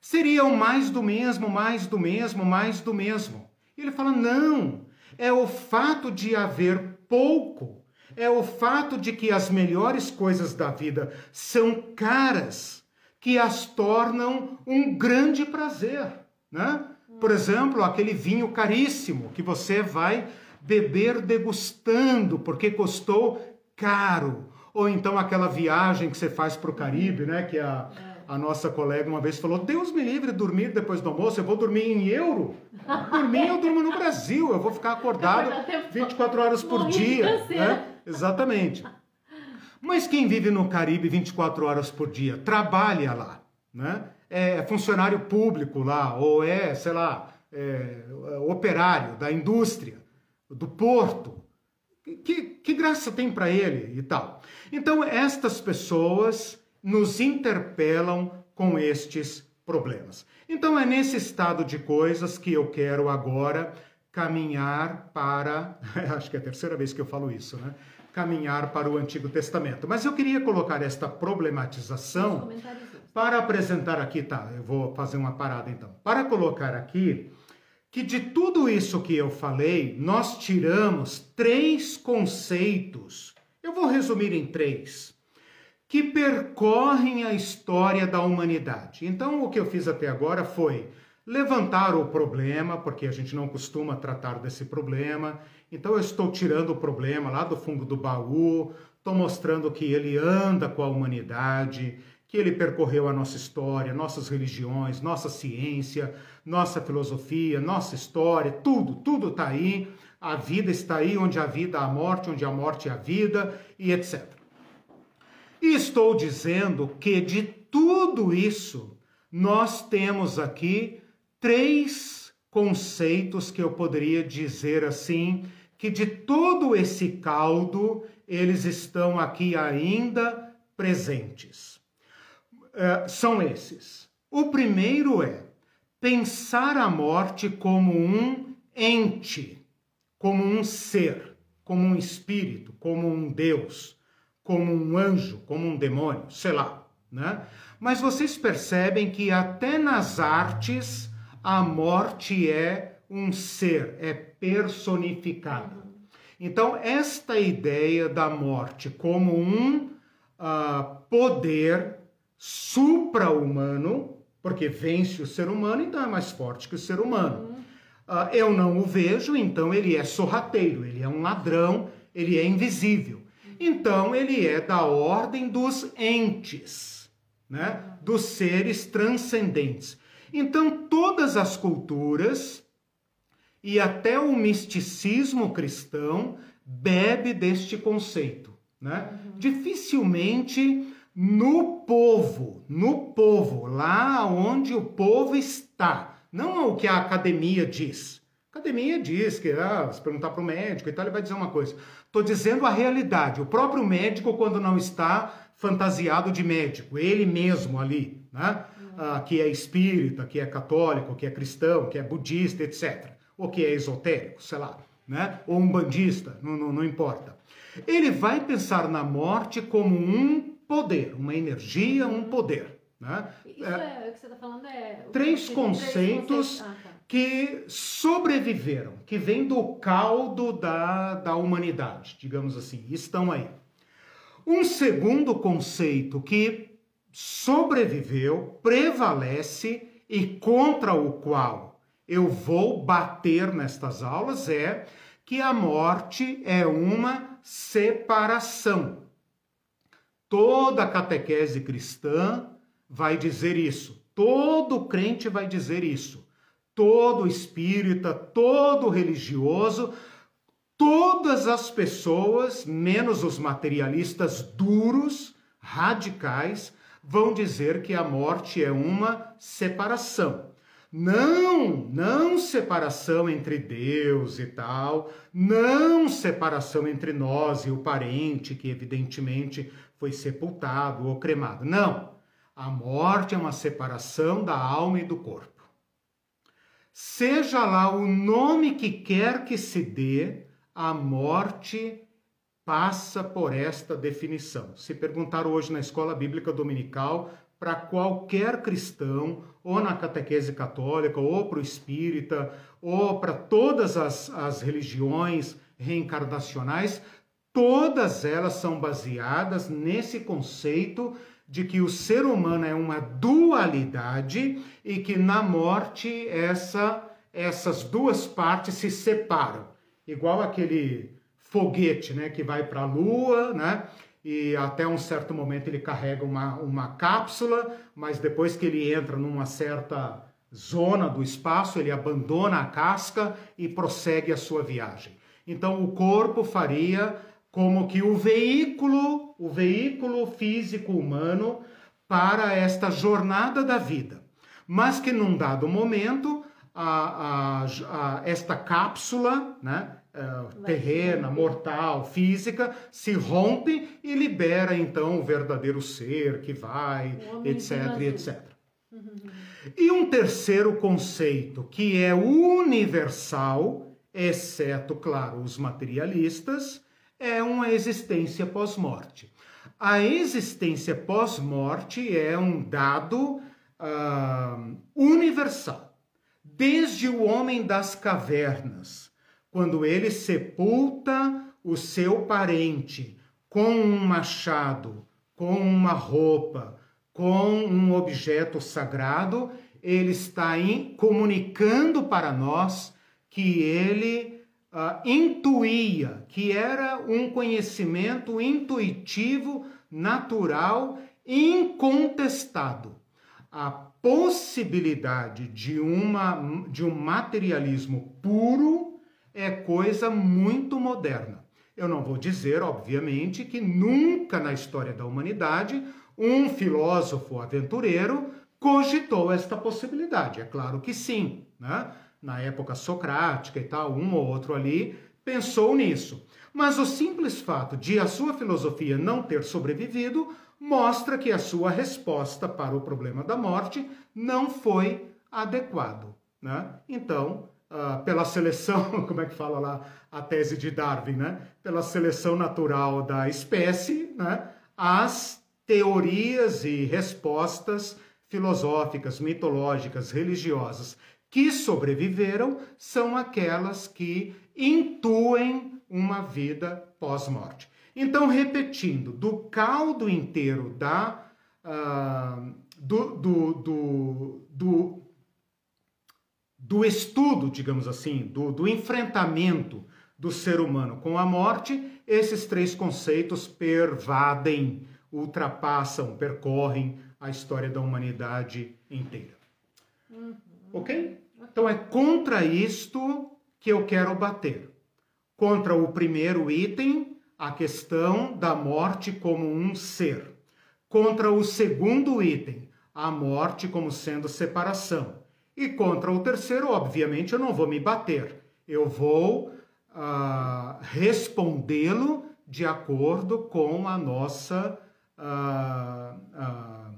Seriam mais do mesmo, mais do mesmo, mais do mesmo. E ele fala: não, é o fato de haver pouco, é o fato de que as melhores coisas da vida são caras, que as tornam um grande prazer. Né? Por exemplo, aquele vinho caríssimo que você vai beber degustando, porque custou caro. Ou então aquela viagem que você faz para o Caribe, né? Que a, a nossa colega uma vez falou: Deus me livre de dormir depois do almoço, eu vou dormir em euro. Dormir eu durmo no Brasil, eu vou ficar acordado 24 horas por dia. Né? Exatamente. Mas quem vive no Caribe 24 horas por dia, trabalha lá, né? É funcionário público lá, ou é, sei lá, é, operário da indústria do porto. Que, que graça tem para ele e tal? Então, estas pessoas nos interpelam com estes problemas. Então, é nesse estado de coisas que eu quero agora caminhar para. Acho que é a terceira vez que eu falo isso, né? Caminhar para o Antigo Testamento. Mas eu queria colocar esta problematização para apresentar aqui, tá? Eu vou fazer uma parada então. Para colocar aqui que de tudo isso que eu falei, nós tiramos três conceitos. Eu vou resumir em três que percorrem a história da humanidade. Então, o que eu fiz até agora foi levantar o problema, porque a gente não costuma tratar desse problema, Então eu estou tirando o problema lá do fundo do baú, estou mostrando que ele anda com a humanidade, que ele percorreu a nossa história, nossas religiões, nossa ciência, nossa filosofia, nossa história, tudo, tudo está aí. A vida está aí, onde a vida a morte, onde a morte é a vida, e etc. E estou dizendo que de tudo isso, nós temos aqui três conceitos que eu poderia dizer assim, que de todo esse caldo, eles estão aqui ainda presentes. É, são esses. O primeiro é pensar a morte como um ente, como um ser, como um espírito, como um Deus, como um anjo, como um demônio, sei lá, né? Mas vocês percebem que até nas artes a morte é um ser, é personificada. Então, esta ideia da morte como um uh, poder supra-humano, porque vence o ser humano, então é mais forte que o ser humano. Uh, eu não o vejo, então ele é sorrateiro, ele é um ladrão, ele é invisível. Então ele é da ordem dos entes, né? dos seres transcendentes. Então todas as culturas e até o misticismo cristão bebe deste conceito. Né? Uhum. Dificilmente no povo, no povo, lá onde o povo está, não o que a academia diz. A academia diz que, ah, se perguntar para o médico e tal, ele vai dizer uma coisa. Estou dizendo a realidade. O próprio médico, quando não está fantasiado de médico, ele mesmo ali, né? Ah, que é espírita, que é católico, que é cristão, que é budista, etc. Ou que é esotérico, sei lá, né? Ou um bandista, não, não, não importa. Ele vai pensar na morte como um poder, uma energia, um poder. Né? Isso é, é, o que você está falando é. Três conceitos, três conceitos. Ah, tá. Que sobreviveram, que vêm do caldo da, da humanidade, digamos assim, estão aí. Um segundo conceito que sobreviveu, prevalece e contra o qual eu vou bater nestas aulas é que a morte é uma separação. Toda catequese cristã vai dizer isso. Todo crente vai dizer isso. Todo espírita, todo religioso, todas as pessoas, menos os materialistas duros, radicais, vão dizer que a morte é uma separação. Não, não separação entre Deus e tal, não separação entre nós e o parente que evidentemente foi sepultado ou cremado. Não. A morte é uma separação da alma e do corpo. Seja lá o nome que quer que se dê, a morte passa por esta definição. Se perguntar hoje na escola bíblica dominical para qualquer cristão, ou na catequese católica, ou para o espírita, ou para todas as, as religiões reencarnacionais, todas elas são baseadas nesse conceito de que o ser humano é uma dualidade e que na morte essa, essas duas partes se separam. Igual aquele foguete, né, que vai para a Lua, né, e até um certo momento ele carrega uma, uma cápsula, mas depois que ele entra numa certa zona do espaço, ele abandona a casca e prossegue a sua viagem. Então o corpo faria como que o veículo, o veículo físico humano para esta jornada da vida. Mas que num dado momento, a, a, a esta cápsula, né, uh, terrena, mortal, física, se rompe e libera então o verdadeiro ser que vai, etc, etc. Uhum. E um terceiro conceito que é universal, exceto, claro, os materialistas, é uma existência pós-morte. A existência pós-morte é um dado uh, universal. Desde o homem das cavernas, quando ele sepulta o seu parente com um machado, com uma roupa, com um objeto sagrado, ele está comunicando para nós que ele uh, intuía, que era um conhecimento intuitivo, natural, incontestado. A possibilidade de, uma, de um materialismo puro é coisa muito moderna. Eu não vou dizer, obviamente, que nunca na história da humanidade um filósofo aventureiro cogitou esta possibilidade. É claro que sim, né? Na época socrática e tal, um ou outro ali pensou nisso. Mas o simples fato de a sua filosofia não ter sobrevivido mostra que a sua resposta para o problema da morte não foi adequado, né? Então, uh, pela seleção, como é que fala lá a tese de Darwin, né? Pela seleção natural da espécie, né? As teorias e respostas filosóficas, mitológicas, religiosas que sobreviveram são aquelas que intuem uma vida pós-morte. Então, repetindo, do caldo inteiro da, uh, do, do, do, do, do estudo, digamos assim, do, do enfrentamento do ser humano com a morte, esses três conceitos pervadem ultrapassam, percorrem a história da humanidade inteira. Uhum. Ok? Então é contra isto que eu quero bater. Contra o primeiro item, a questão da morte como um ser. Contra o segundo item, a morte como sendo separação. E contra o terceiro, obviamente, eu não vou me bater. Eu vou uh, respondê-lo de acordo com a nossa a, a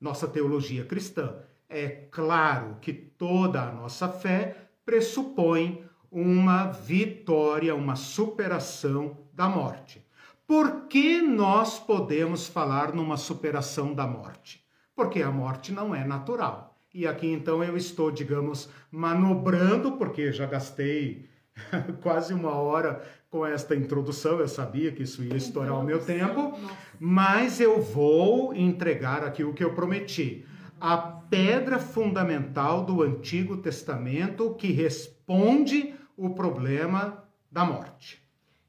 nossa teologia cristã. É claro que toda a nossa fé pressupõe uma vitória, uma superação da morte. Por que nós podemos falar numa superação da morte? Porque a morte não é natural. E aqui então eu estou, digamos, manobrando, porque já gastei quase uma hora com esta introdução, eu sabia que isso ia estourar o meu tempo, mas eu vou entregar aqui o que eu prometi. A pedra fundamental do Antigo Testamento que responde o problema da morte.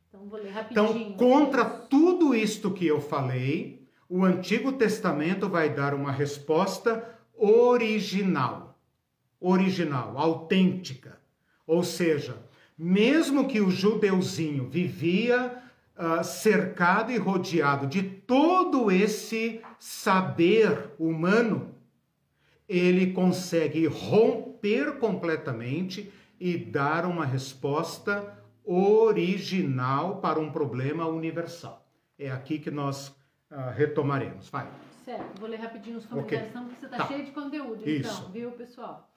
Então, vou ler rapidinho. Então, contra tudo isto que eu falei, o Antigo Testamento vai dar uma resposta original, original, autêntica. Ou seja, mesmo que o judeuzinho vivia uh, cercado e rodeado de todo esse saber humano, ele consegue romper completamente e dar uma resposta original para um problema universal. É aqui que nós uh, retomaremos. Vai. Certo, vou ler rapidinho os comentários, okay. porque você está tá. cheio de conteúdo, Isso. então, viu, pessoal?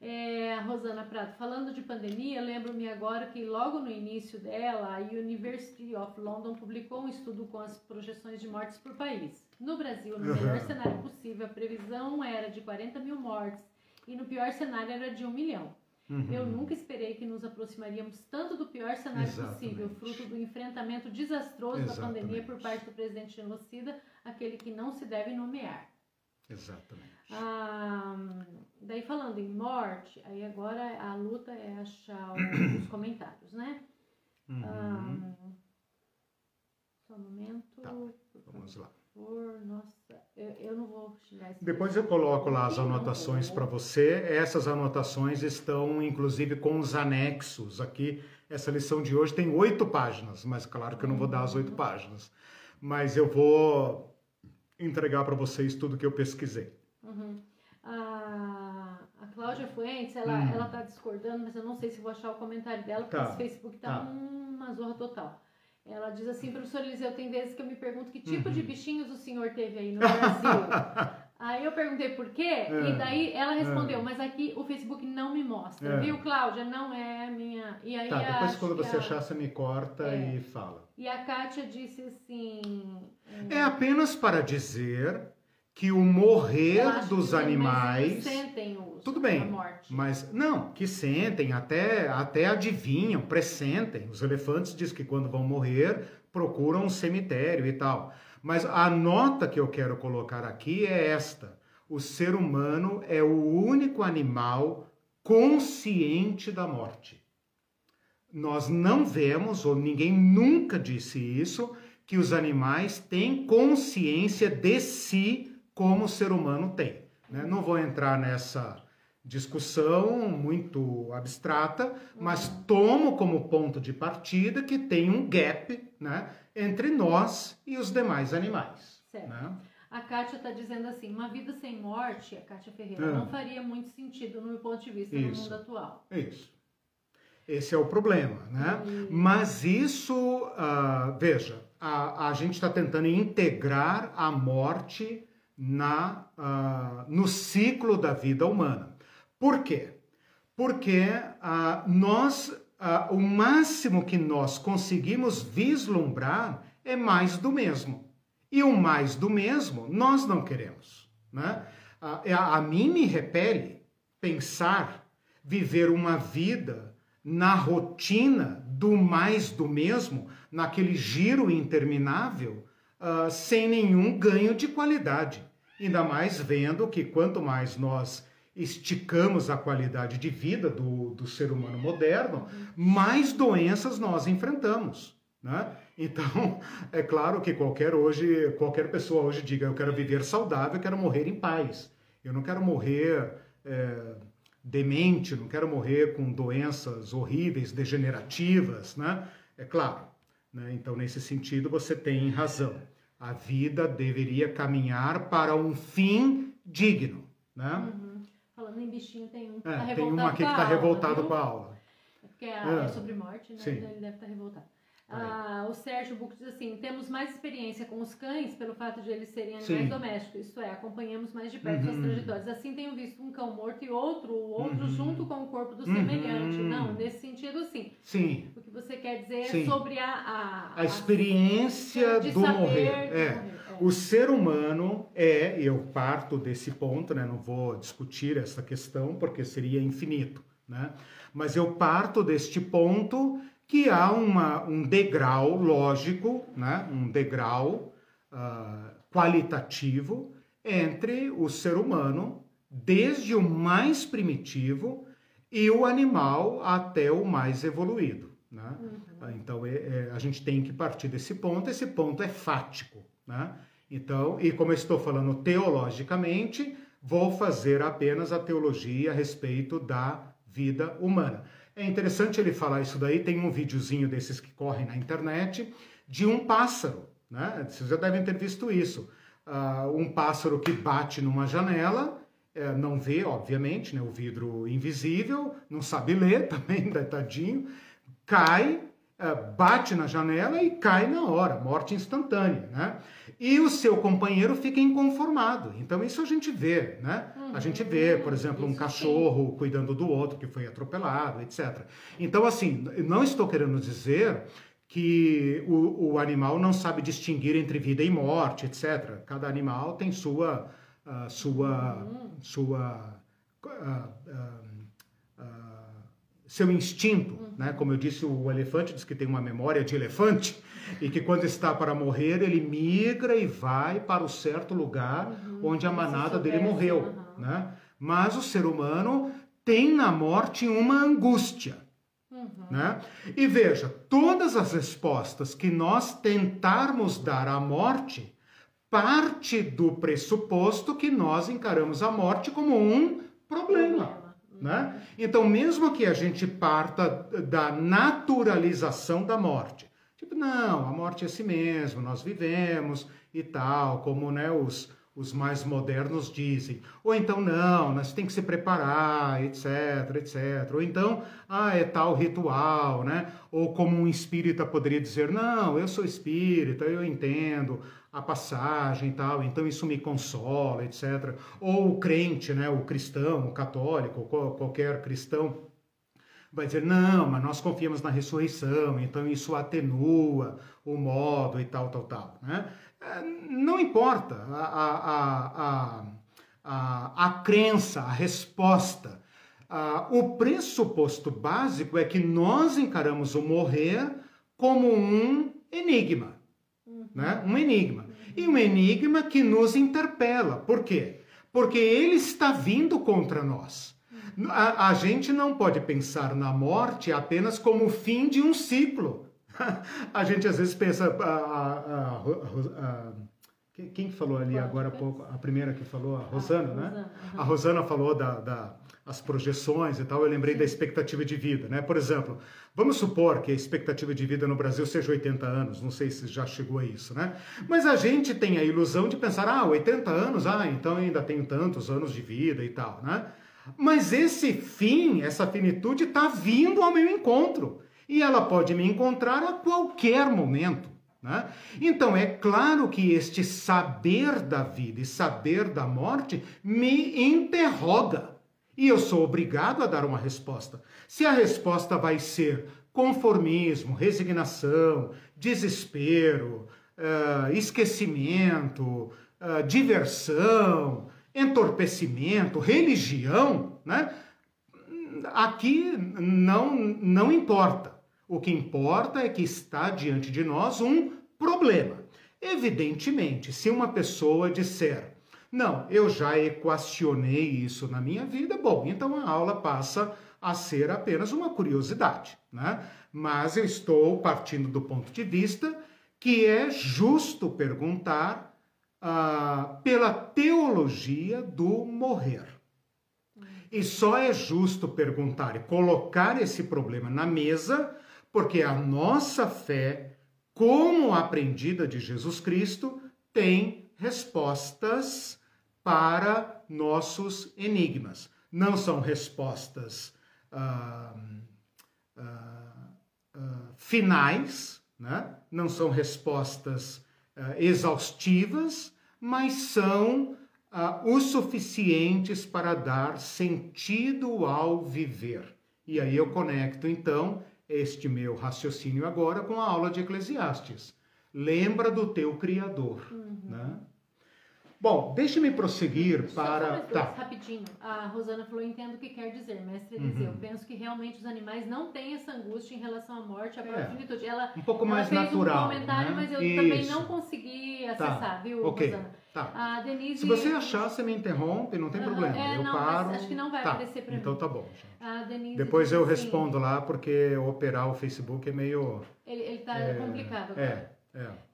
É, Rosana Prato, falando de pandemia, lembro-me agora que logo no início dela, a University of London publicou um estudo com as projeções de mortes por país. No Brasil, no melhor cenário possível, a previsão era de 40 mil mortes e no pior cenário era de 1 milhão. Uhum. Eu nunca esperei que nos aproximaríamos tanto do pior cenário Exatamente. possível, fruto do enfrentamento desastroso Exatamente. da pandemia por parte do presidente genocida, aquele que não se deve nomear. Exatamente. Ah, daí falando em morte, aí agora a luta é achar os comentários, né? Uhum. Ah, só um momento. Tá, vamos lá. Por, nossa, eu, eu, não vou esse Depois eu coloco lá as anotações para você. Essas anotações estão, inclusive, com os anexos aqui. Essa lição de hoje tem oito páginas, mas claro que eu não vou dar as oito uhum. páginas. Mas eu vou entregar para vocês tudo que eu pesquisei. Uhum. Cláudia Fuentes, ela, uhum. ela tá discordando, mas eu não sei se vou achar o comentário dela, porque tá. esse Facebook tá, tá. uma zorra total. Ela diz assim, professor Eliseu, tem vezes que eu me pergunto que tipo uhum. de bichinhos o senhor teve aí no Brasil. aí eu perguntei por quê, é. e daí ela respondeu, é. mas aqui o Facebook não me mostra, é. viu, Cláudia? Não é minha. E aí tá, depois quando você a... achar, você me corta é. e fala. E a Kátia disse assim. É apenas para dizer que o morrer dos animais sentem os, tudo bem mas não que sentem até até adivinham pressentem. Os elefantes diz que quando vão morrer procuram um cemitério e tal. Mas a nota que eu quero colocar aqui é esta. O ser humano é o único animal consciente da morte. Nós não vemos, ou ninguém nunca disse isso, que os animais têm consciência de si como o ser humano tem. Né? Não vou entrar nessa discussão muito abstrata, mas tomo como ponto de partida que tem um gap né, entre nós e os demais animais. Certo. Né? A Kátia está dizendo assim: uma vida sem morte, a Kátia Ferreira, é. não faria muito sentido no meu ponto de vista isso, no mundo atual. Isso. Esse é o problema, né? E... Mas isso, uh, veja, a, a gente está tentando integrar a morte na, uh, no ciclo da vida humana. Por quê? Porque uh, nós, o máximo que nós conseguimos vislumbrar é mais do mesmo. E o mais do mesmo nós não queremos. Né? A, a mim me repele pensar, viver uma vida na rotina do mais do mesmo, naquele giro interminável, uh, sem nenhum ganho de qualidade. Ainda mais vendo que quanto mais nós esticamos a qualidade de vida do, do ser humano moderno, mais doenças nós enfrentamos. Né? Então, é claro que qualquer hoje, qualquer pessoa hoje diga eu quero viver saudável, eu quero morrer em paz. Eu não quero morrer é, demente, não quero morrer com doenças horríveis, degenerativas, né? É claro. Né? Então, nesse sentido, você tem razão. A vida deveria caminhar para um fim digno, né? Uhum. Falando em bichinho, tem um que está é, Tem um aqui que está revoltado com a aula. É porque é, é sobre morte, né? Sim. Então ele deve estar tá revoltado. Ah, o Sérgio Buco diz assim: temos mais experiência com os cães pelo fato de eles serem animais Sim. domésticos, isto é, acompanhamos mais de perto uhum. suas trajetórias. Assim tenho visto um cão morto e outro, outro uhum. junto com o corpo do uhum. semelhante. Não, nesse sentido, sim. Sim. O que você quer dizer sim. é sobre a, a, a experiência do morrer. É. morrer. É. O ser humano é, eu parto desse ponto, né? Não vou discutir essa questão porque seria infinito, né? Mas eu parto deste ponto que há uma, um degrau lógico, né? um degrau uh, qualitativo entre o ser humano, desde o mais primitivo e o animal até o mais evoluído. Né? Uhum. Então é, é, a gente tem que partir desse ponto, esse ponto é fático. Né? Então, e como eu estou falando teologicamente, vou fazer apenas a teologia a respeito da vida humana. É interessante ele falar isso daí, tem um videozinho desses que correm na internet de um pássaro, né? Vocês já devem ter visto isso. Uh, um pássaro que bate numa janela, uh, não vê, obviamente, né, o vidro invisível, não sabe ler também, tadinho, cai, uh, bate na janela e cai na hora, morte instantânea, né? E o seu companheiro fica inconformado. Então isso a gente vê, né? A gente vê, por exemplo, um cachorro cuidando do outro que foi atropelado, etc. Então, assim, não estou querendo dizer que o, o animal não sabe distinguir entre vida e morte, etc. Cada animal tem sua, uh, sua, uhum. sua, uh, uh, seu instinto, uhum. né? Como eu disse, o elefante diz que tem uma memória de elefante e que quando está para morrer ele migra e vai para o certo lugar uhum. onde a manada dele morreu né? Mas o ser humano tem na morte uma angústia. Uhum. Né? E veja, todas as respostas que nós tentarmos dar à morte parte do pressuposto que nós encaramos a morte como um problema. Né? Então, mesmo que a gente parta da naturalização da morte, tipo, não, a morte é assim mesmo, nós vivemos e tal, como né, os, os mais modernos dizem. Ou então, não, nós tem que se preparar, etc, etc. Ou então, ah, é tal ritual, né? Ou como um espírita poderia dizer, não, eu sou espírita, eu entendo a passagem e tal, então isso me consola, etc. Ou o crente, né? O cristão, o católico, qualquer cristão vai dizer, não, mas nós confiamos na ressurreição, então isso atenua o modo e tal, tal, tal, né? Não importa a, a, a, a, a crença, a resposta. o pressuposto básico é que nós encaramos o morrer como um enigma. Né? Um enigma. E um enigma que nos interpela. Por quê? Porque ele está vindo contra nós. A, a, gente não pode pensar na morte apenas como o fim de um ciclo. A gente às vezes pensa. A, a, quem falou ali agora há pouco? A primeira que falou, a Rosana, né? A Rosana falou da, da as projeções e tal, eu lembrei da expectativa de vida, né? Por exemplo, vamos supor que a expectativa de vida no Brasil seja 80 anos, não sei se já chegou a isso, né? Mas a gente tem a ilusão de pensar, ah, 80 anos, ah, então ainda tenho tantos anos de vida e tal, né? Mas esse fim, essa finitude está vindo ao meu encontro e ela pode me encontrar a qualquer momento. Né? Então, é claro que este saber da vida e saber da morte me interroga. E eu sou obrigado a dar uma resposta. Se a resposta vai ser conformismo, resignação, desespero, uh, esquecimento, uh, diversão, entorpecimento, religião, né? aqui não, não importa. O que importa é que está diante de nós um problema. Evidentemente, se uma pessoa disser não, eu já equacionei isso na minha vida. Bom, então a aula passa a ser apenas uma curiosidade, né? Mas eu estou partindo do ponto de vista que é justo perguntar ah, pela teologia do morrer. E só é justo perguntar e colocar esse problema na mesa, porque a nossa fé, como aprendida de Jesus Cristo, tem respostas para nossos enigmas. Não são respostas ah, ah, ah, finais, né? não são respostas exaustivas, mas são o suficientes para dar sentido ao viver. E aí eu conecto então este meu raciocínio agora com a aula de Eclesiastes. Lembra do teu Criador. Uhum. Né? Bom, deixe-me prosseguir Só para. Tá. Rapidinho. A Rosana falou: entendo o que quer dizer, mestre Eliseu. Uhum. Penso que realmente os animais não têm essa angústia em relação à morte, à própria é. finitude. Ela, um pouco ela mais fez natural. um comentário, né? mas eu Isso. também não consegui tá. acessar, tá. viu, okay. Rosana? Tá. Denise... Se você achar, você me interrompe, não tem problema. É, eu não, paro. acho que não vai tá. aparecer para então mim. Então tá bom. Denise Depois eu assim, respondo lá, porque operar o Facebook é meio. Ele, ele tá é, complicado agora. É.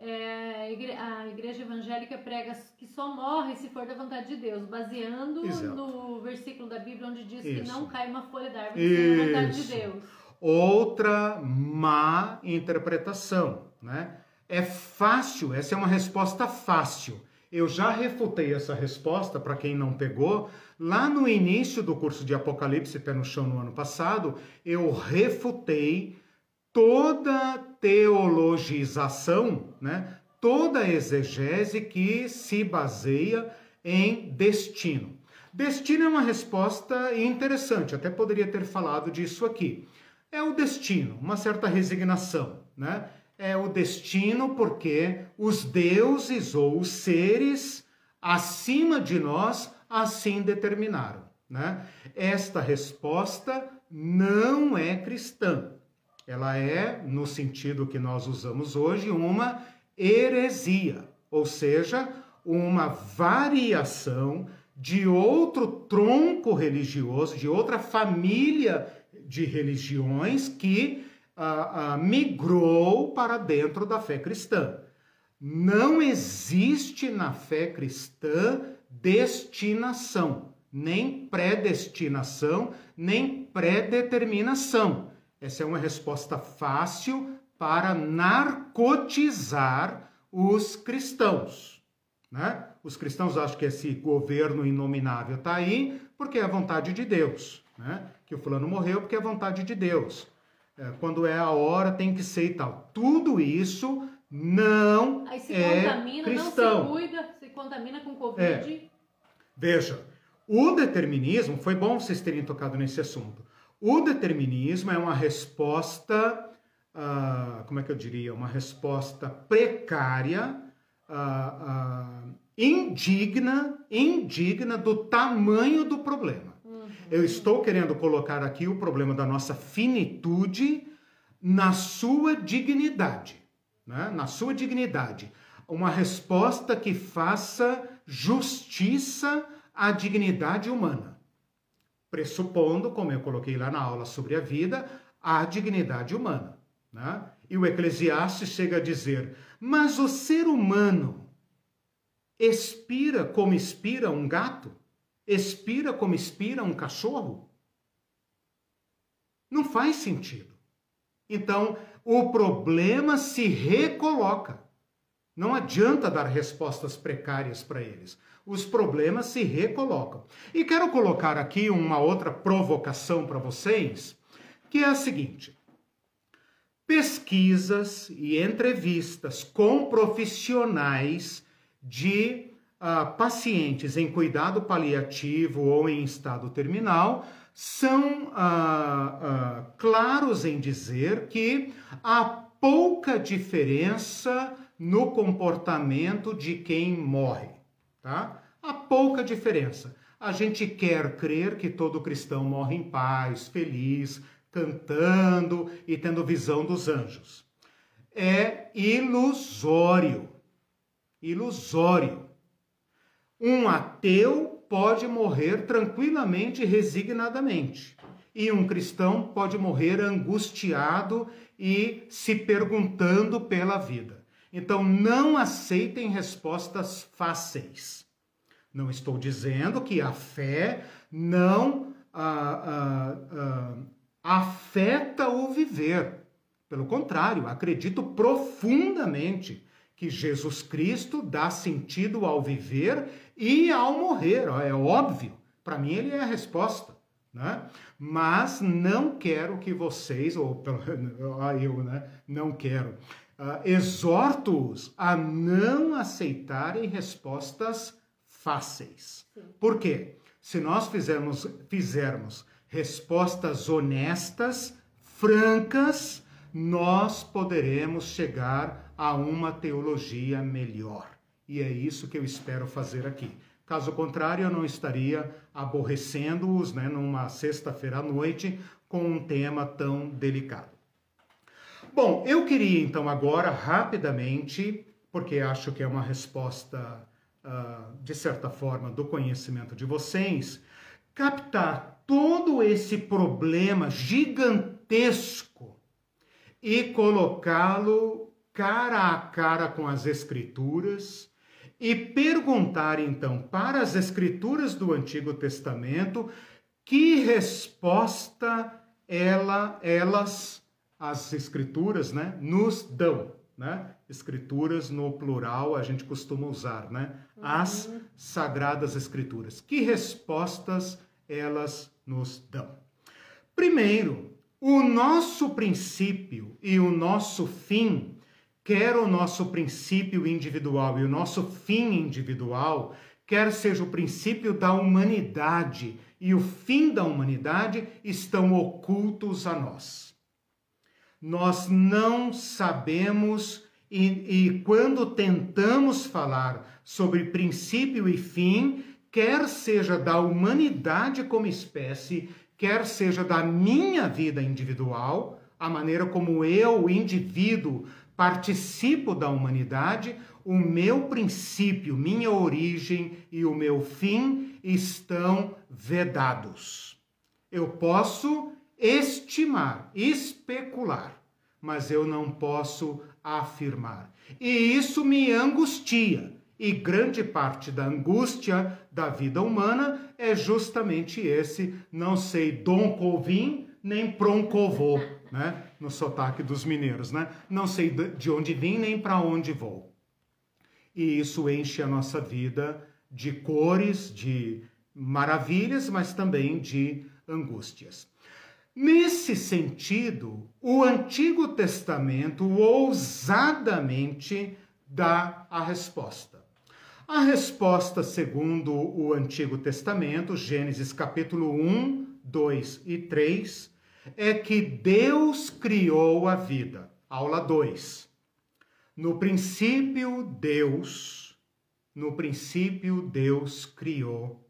É. É, a igreja evangélica prega que só morre se for da vontade de Deus, baseando Exato. no versículo da Bíblia onde diz Isso. que não cai uma folha da árvore sem a vontade de Deus. Outra má interpretação, né? É fácil, essa é uma resposta fácil. Eu já refutei essa resposta para quem não pegou. Lá no início do curso de Apocalipse Pé no Chão no ano passado, eu refutei toda teologização, né? toda exegese que se baseia em destino. Destino é uma resposta interessante, até poderia ter falado disso aqui. É o destino, uma certa resignação, né? É o destino porque os deuses ou os seres acima de nós assim determinaram, né? Esta resposta não é cristã. Ela é, no sentido que nós usamos hoje, uma heresia, ou seja, uma variação de outro tronco religioso, de outra família de religiões que ah, ah, migrou para dentro da fé cristã. Não existe na fé cristã destinação, nem predestinação, nem predeterminação. Essa é uma resposta fácil para narcotizar os cristãos. Né? Os cristãos acham que esse governo inominável está aí porque é a vontade de Deus. Né? Que o fulano morreu porque é a vontade de Deus. É, quando é a hora, tem que ser e tal. Tudo isso não aí se é contamina, cristão. Não se cuida, se contamina com Covid. É. Veja, o determinismo, foi bom vocês terem tocado nesse assunto. O determinismo é uma resposta, uh, como é que eu diria? Uma resposta precária, uh, uh, indigna, indigna do tamanho do problema. Eu estou querendo colocar aqui o problema da nossa finitude na sua dignidade, né? na sua dignidade. Uma resposta que faça justiça à dignidade humana. pressupondo, como eu coloquei lá na aula sobre a vida, a dignidade humana. Né? E o Eclesiastes chega a dizer: mas o ser humano expira como expira um gato? Expira como expira um cachorro? Não faz sentido. Então, o problema se recoloca. Não adianta dar respostas precárias para eles. Os problemas se recolocam. E quero colocar aqui uma outra provocação para vocês, que é a seguinte: pesquisas e entrevistas com profissionais de uh, pacientes em cuidado paliativo ou em estado terminal são uh, uh, claros em dizer que há pouca diferença no comportamento de quem morre, tá? Há pouca diferença. A gente quer crer que todo cristão morre em paz, feliz, cantando e tendo visão dos anjos. É ilusório. Ilusório. Um ateu pode morrer tranquilamente e resignadamente. E um cristão pode morrer angustiado e se perguntando pela vida. Então, não aceitem respostas fáceis. Não estou dizendo que a fé não ah, ah, ah, afeta o viver. Pelo contrário, acredito profundamente que Jesus Cristo dá sentido ao viver e ao morrer. É óbvio. Para mim, ele é a resposta. Né? Mas não quero que vocês, ou eu, né? Não quero uh, exorto-os a não aceitarem respostas fáceis. Sim. Por quê? Se nós fizermos, fizermos respostas honestas, francas, nós poderemos chegar a uma teologia melhor. E é isso que eu espero fazer aqui. Caso contrário, eu não estaria aborrecendo-os né, numa sexta-feira à noite com um tema tão delicado. Bom, eu queria então agora, rapidamente, porque acho que é uma resposta, uh, de certa forma, do conhecimento de vocês, captar todo esse problema gigantesco e colocá-lo cara a cara com as Escrituras e perguntar então para as Escrituras do Antigo Testamento que resposta ela, elas as escrituras né, nos dão. Né? Escrituras no plural a gente costuma usar, né? As uhum. sagradas escrituras. Que respostas elas nos dão? Primeiro, o nosso princípio e o nosso fim, quer o nosso princípio individual e o nosso fim individual, quer seja o princípio da humanidade e o fim da humanidade, estão ocultos a nós. Nós não sabemos e, e, quando tentamos falar sobre princípio e fim, quer seja da humanidade como espécie, quer seja da minha vida individual, a maneira como eu, indivíduo, participo da humanidade, o meu princípio, minha origem e o meu fim estão vedados. Eu posso estimar, especular, mas eu não posso afirmar. E isso me angustia. E grande parte da angústia da vida humana é justamente esse, não sei Dom Covim nem Proncovô, né? No sotaque dos mineiros, né? Não sei de onde vim nem para onde vou. E isso enche a nossa vida de cores, de maravilhas, mas também de angústias. Nesse sentido, o Antigo Testamento ousadamente dá a resposta. A resposta, segundo o Antigo Testamento, Gênesis capítulo 1, 2 e 3, é que Deus criou a vida. Aula 2. No princípio, Deus, no princípio, Deus criou.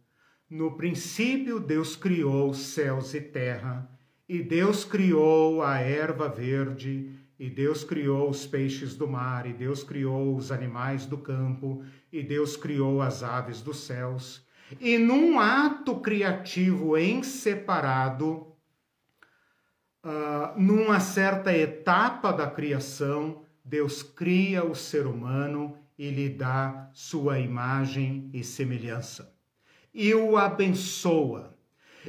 No princípio, Deus criou céus e terra e Deus criou a erva verde, e Deus criou os peixes do mar, e Deus criou os animais do campo, e Deus criou as aves dos céus. E num ato criativo em separado, uh, numa certa etapa da criação, Deus cria o ser humano e lhe dá sua imagem e semelhança. E o abençoa.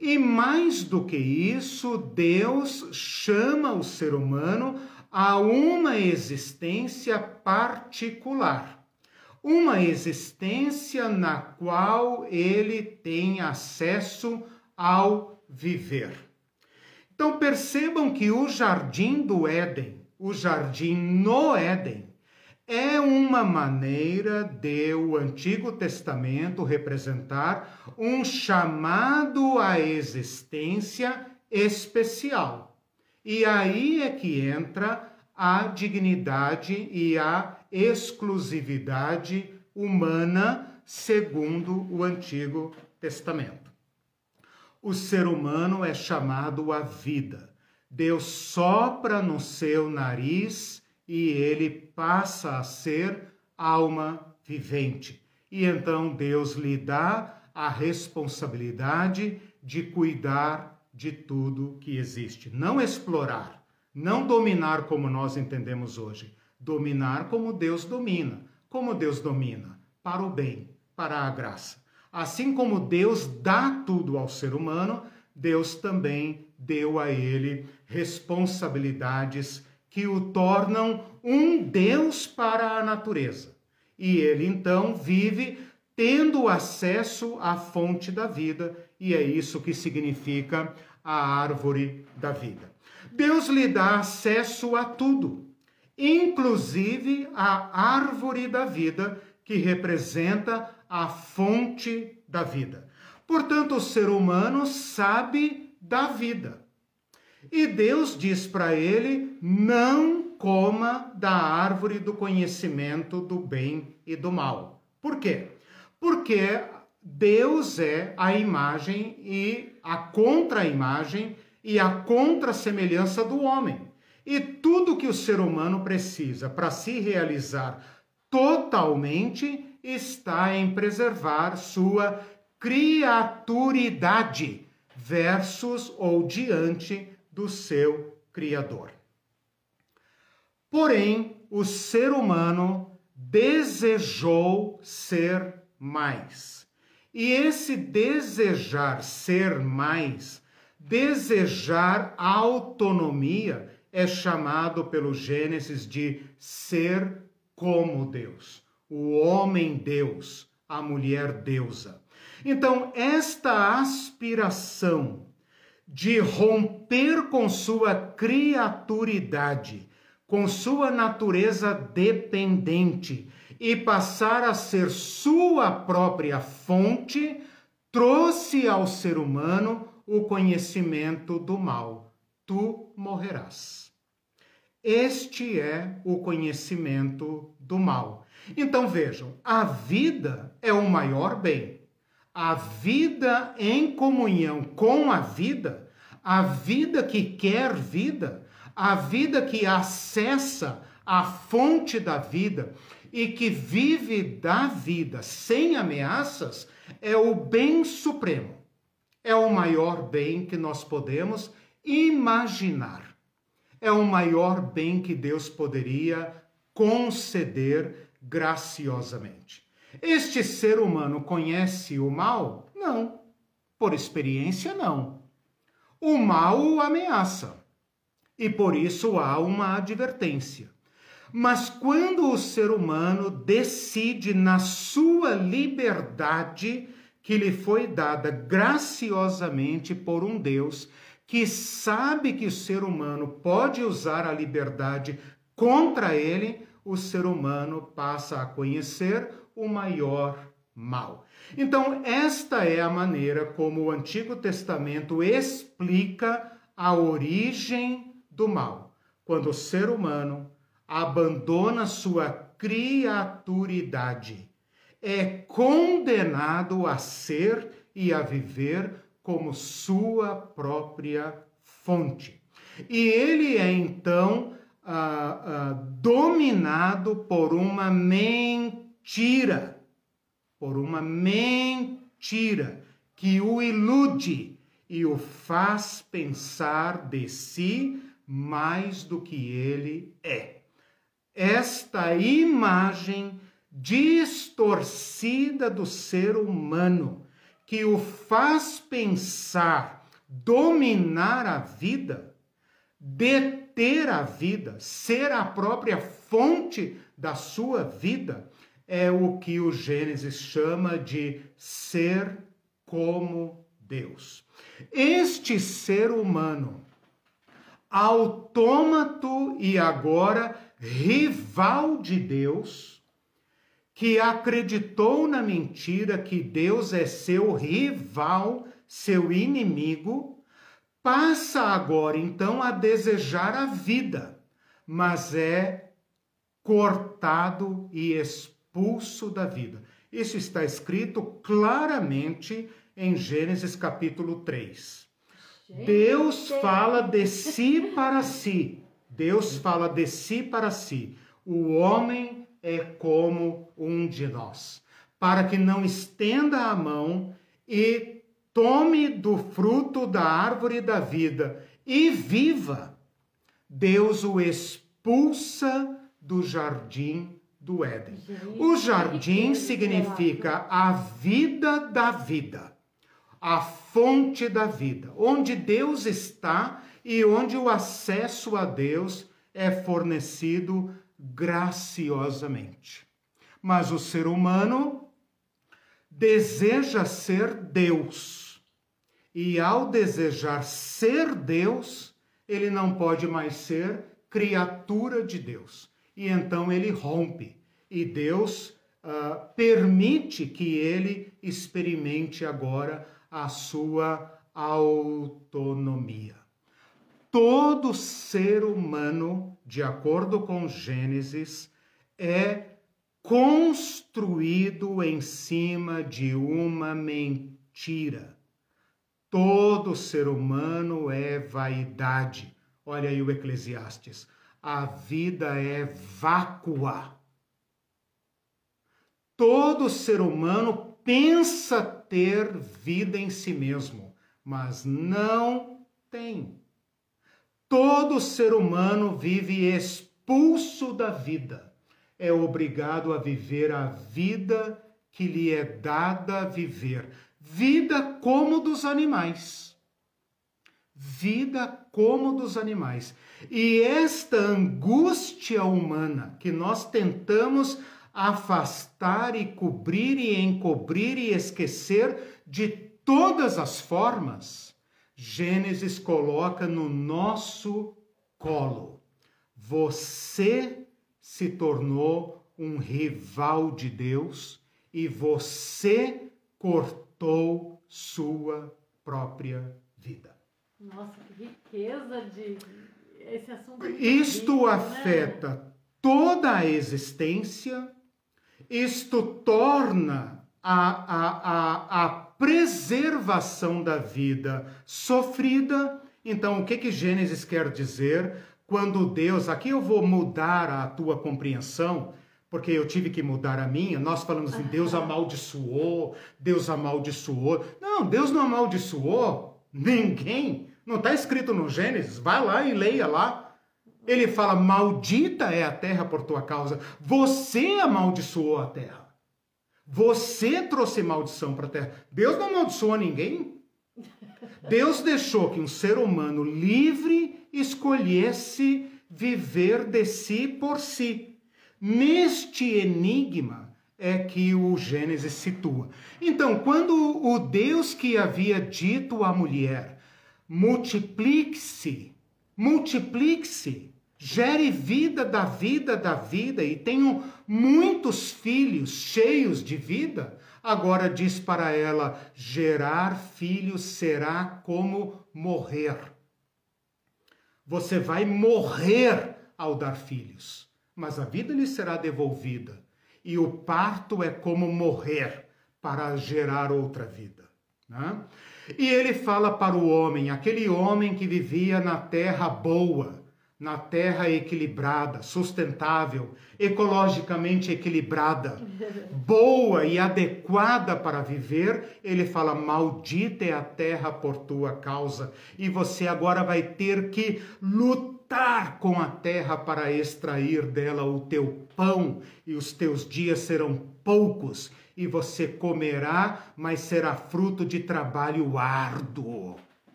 E mais do que isso, Deus chama o ser humano a uma existência particular. Uma existência na qual ele tem acesso ao viver. Então percebam que o jardim do Éden, o jardim no Éden, é uma maneira de o Antigo Testamento representar um chamado à existência especial. E aí é que entra a dignidade e a exclusividade humana segundo o Antigo Testamento o ser humano é chamado à vida. Deus sopra no seu nariz e ele passa a ser alma vivente. E então Deus lhe dá a responsabilidade de cuidar de tudo que existe. Não explorar, não dominar como nós entendemos hoje. Dominar como Deus domina. Como Deus domina? Para o bem, para a graça. Assim como Deus dá tudo ao ser humano, Deus também deu a ele responsabilidades que o tornam um Deus para a natureza. E ele então vive tendo acesso à fonte da vida, e é isso que significa a árvore da vida. Deus lhe dá acesso a tudo, inclusive a árvore da vida, que representa a fonte da vida. Portanto, o ser humano sabe da vida. E Deus diz para ele: não coma da árvore do conhecimento do bem e do mal. Por quê? Porque Deus é a imagem e a contra-imagem e a contra-semelhança do homem. E tudo que o ser humano precisa para se realizar totalmente está em preservar sua criaturidade versus ou diante do seu Criador. Porém, o ser humano desejou ser mais. E esse desejar ser mais, desejar autonomia, é chamado pelo Gênesis de ser como Deus o homem Deus, a mulher deusa. Então, esta aspiração de romper com sua criaturidade, com sua natureza dependente e passar a ser sua própria fonte, trouxe ao ser humano o conhecimento do mal. Tu morrerás. Este é o conhecimento do mal. Então vejam, a vida é o maior bem. A vida em comunhão com a vida, a vida que quer vida, a vida que acessa a fonte da vida e que vive da vida sem ameaças, é o bem supremo. É o maior bem que nós podemos imaginar. É o maior bem que Deus poderia conceder graciosamente. Este ser humano conhece o mal? Não. Por experiência, não. O mal o ameaça e por isso há uma advertência. Mas quando o ser humano decide na sua liberdade que lhe foi dada graciosamente por um Deus que sabe que o ser humano pode usar a liberdade contra ele, o ser humano passa a conhecer o maior mal. Então, esta é a maneira como o Antigo Testamento explica a origem do mal. Quando o ser humano abandona sua criaturidade, é condenado a ser e a viver como sua própria fonte. E ele é então ah, ah, dominado por uma mentira, por uma mentira. que o ilude e o faz pensar de si mais do que ele é. Esta imagem distorcida do ser humano que o faz pensar dominar a vida, deter a vida, ser a própria fonte da sua vida, é o que o Gênesis chama de ser como Deus. Este ser humano, autômato e agora rival de Deus, que acreditou na mentira que Deus é seu rival, seu inimigo, passa agora então a desejar a vida, mas é cortado e expulso da vida. Isso está escrito claramente em Gênesis capítulo 3. Deus fala de si para si. Deus fala de si para si. O homem é como um de nós, para que não estenda a mão e tome do fruto da árvore da vida e viva. Deus o expulsa do jardim do Éden. O jardim significa a vida da vida, a fonte da vida, onde Deus está e onde o acesso a Deus é fornecido graciosamente. Mas o ser humano deseja ser Deus. E ao desejar ser Deus, ele não pode mais ser criatura de Deus. E então ele rompe. E Deus uh, permite que ele experimente agora a sua autonomia. Todo ser humano, de acordo com Gênesis, é construído em cima de uma mentira. Todo ser humano é vaidade. Olha aí o Eclesiastes. A vida é vácua. Todo ser humano pensa ter vida em si mesmo, mas não tem. Todo ser humano vive expulso da vida, é obrigado a viver a vida que lhe é dada viver, vida como dos animais. Vida como dos animais. E esta angústia humana que nós tentamos afastar e cobrir e encobrir e esquecer de todas as formas, Gênesis coloca no nosso colo. Você se tornou um rival de Deus e você cortou sua própria vida. Nossa, que riqueza de esse assunto. Isto rico, né? afeta né? toda a existência, isto torna a, a, a, a preservação da vida sofrida. Então, o que que Gênesis quer dizer quando Deus, aqui eu vou mudar a tua compreensão, porque eu tive que mudar a minha. Nós falamos assim, Deus amaldiçoou, Deus amaldiçoou. Não, Deus não amaldiçoou ninguém. Não está escrito no Gênesis. Vai lá e leia lá. Ele fala: Maldita é a terra por tua causa. Você amaldiçoou a terra. Você trouxe maldição para a terra. Deus não amaldiçoou ninguém. Deus deixou que um ser humano livre escolhesse viver de si por si. Neste enigma é que o Gênesis situa. Então, quando o Deus que havia dito à mulher, multiplique-se, multiplique-se, gere vida da vida da vida e tenham muitos filhos cheios de vida, agora diz para ela: gerar filhos será como morrer. Você vai morrer ao dar filhos, mas a vida lhe será devolvida. E o parto é como morrer para gerar outra vida. Né? E ele fala para o homem, aquele homem que vivia na terra boa, na terra equilibrada, sustentável, ecologicamente equilibrada, boa e adequada para viver, ele fala: Maldita é a terra por tua causa, e você agora vai ter que lutar com a terra para extrair dela o teu pão, e os teus dias serão poucos, e você comerá, mas será fruto de trabalho árduo.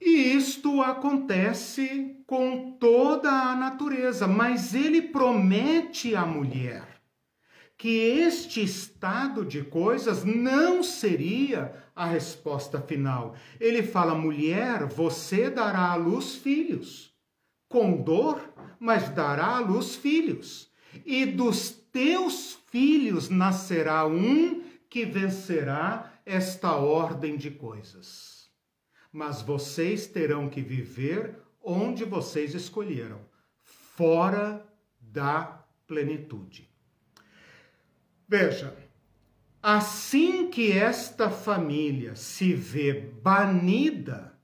E isto acontece com toda a natureza, mas ele promete à mulher que este estado de coisas não seria a resposta final. Ele fala: mulher, você dará à luz filhos, com dor, mas dará à luz filhos, e dos teus filhos nascerá um que vencerá esta ordem de coisas mas vocês terão que viver onde vocês escolheram, fora da plenitude. Veja, assim que esta família se vê banida,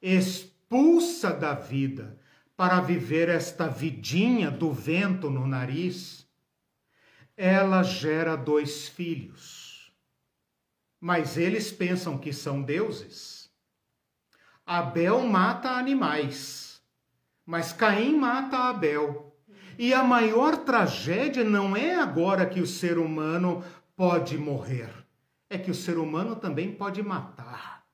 expulsa da vida para viver esta vidinha do vento no nariz, ela gera dois filhos. Mas eles pensam que são deuses Abel mata animais, mas Caim mata Abel. E a maior tragédia não é agora que o ser humano pode morrer, é que o ser humano também pode matar.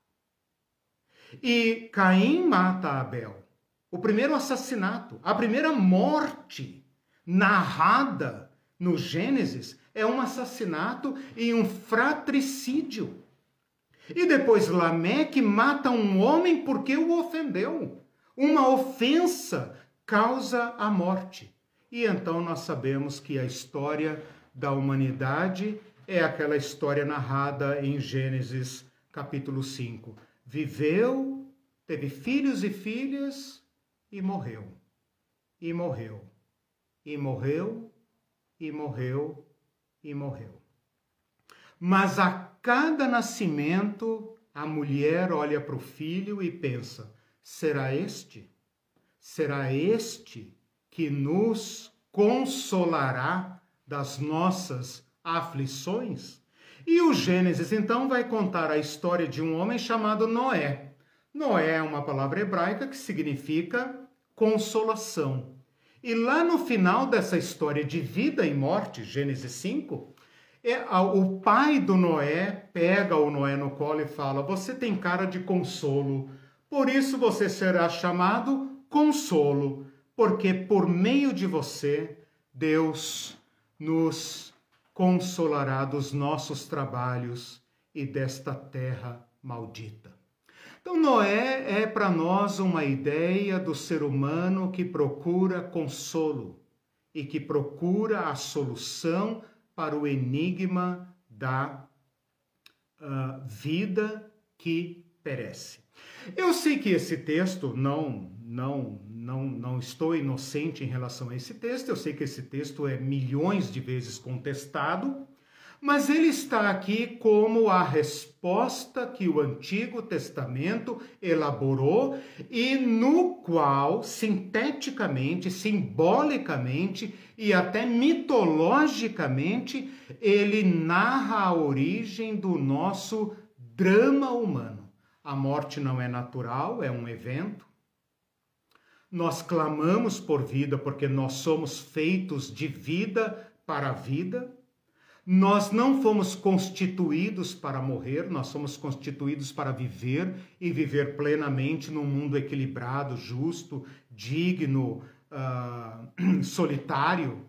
E Caim mata Abel. O primeiro assassinato, a primeira morte narrada no Gênesis é um assassinato e um fratricídio. E depois Lameque mata um homem porque o ofendeu. Uma ofensa causa a morte. E então nós sabemos que a história da humanidade é aquela história narrada em Gênesis capítulo 5. Viveu, teve filhos e filhas e morreu. E morreu. E morreu, e morreu, e morreu. Mas a cada nascimento, a mulher olha para o filho e pensa: será este? Será este que nos consolará das nossas aflições? E o Gênesis então vai contar a história de um homem chamado Noé. Noé é uma palavra hebraica que significa consolação. E lá no final dessa história de vida e morte, Gênesis 5, é, o pai do Noé pega o Noé no colo e fala: Você tem cara de consolo, por isso você será chamado consolo, porque por meio de você, Deus nos consolará dos nossos trabalhos e desta terra maldita. Então, Noé é para nós uma ideia do ser humano que procura consolo e que procura a solução para o enigma da uh, vida que perece. Eu sei que esse texto não, não, não, não estou inocente em relação a esse texto. Eu sei que esse texto é milhões de vezes contestado mas ele está aqui como a resposta que o Antigo Testamento elaborou e no qual, sinteticamente, simbolicamente e até mitologicamente, ele narra a origem do nosso drama humano. A morte não é natural, é um evento. Nós clamamos por vida porque nós somos feitos de vida para a vida. Nós não fomos constituídos para morrer, nós somos constituídos para viver e viver plenamente num mundo equilibrado, justo, digno, uh, solitário,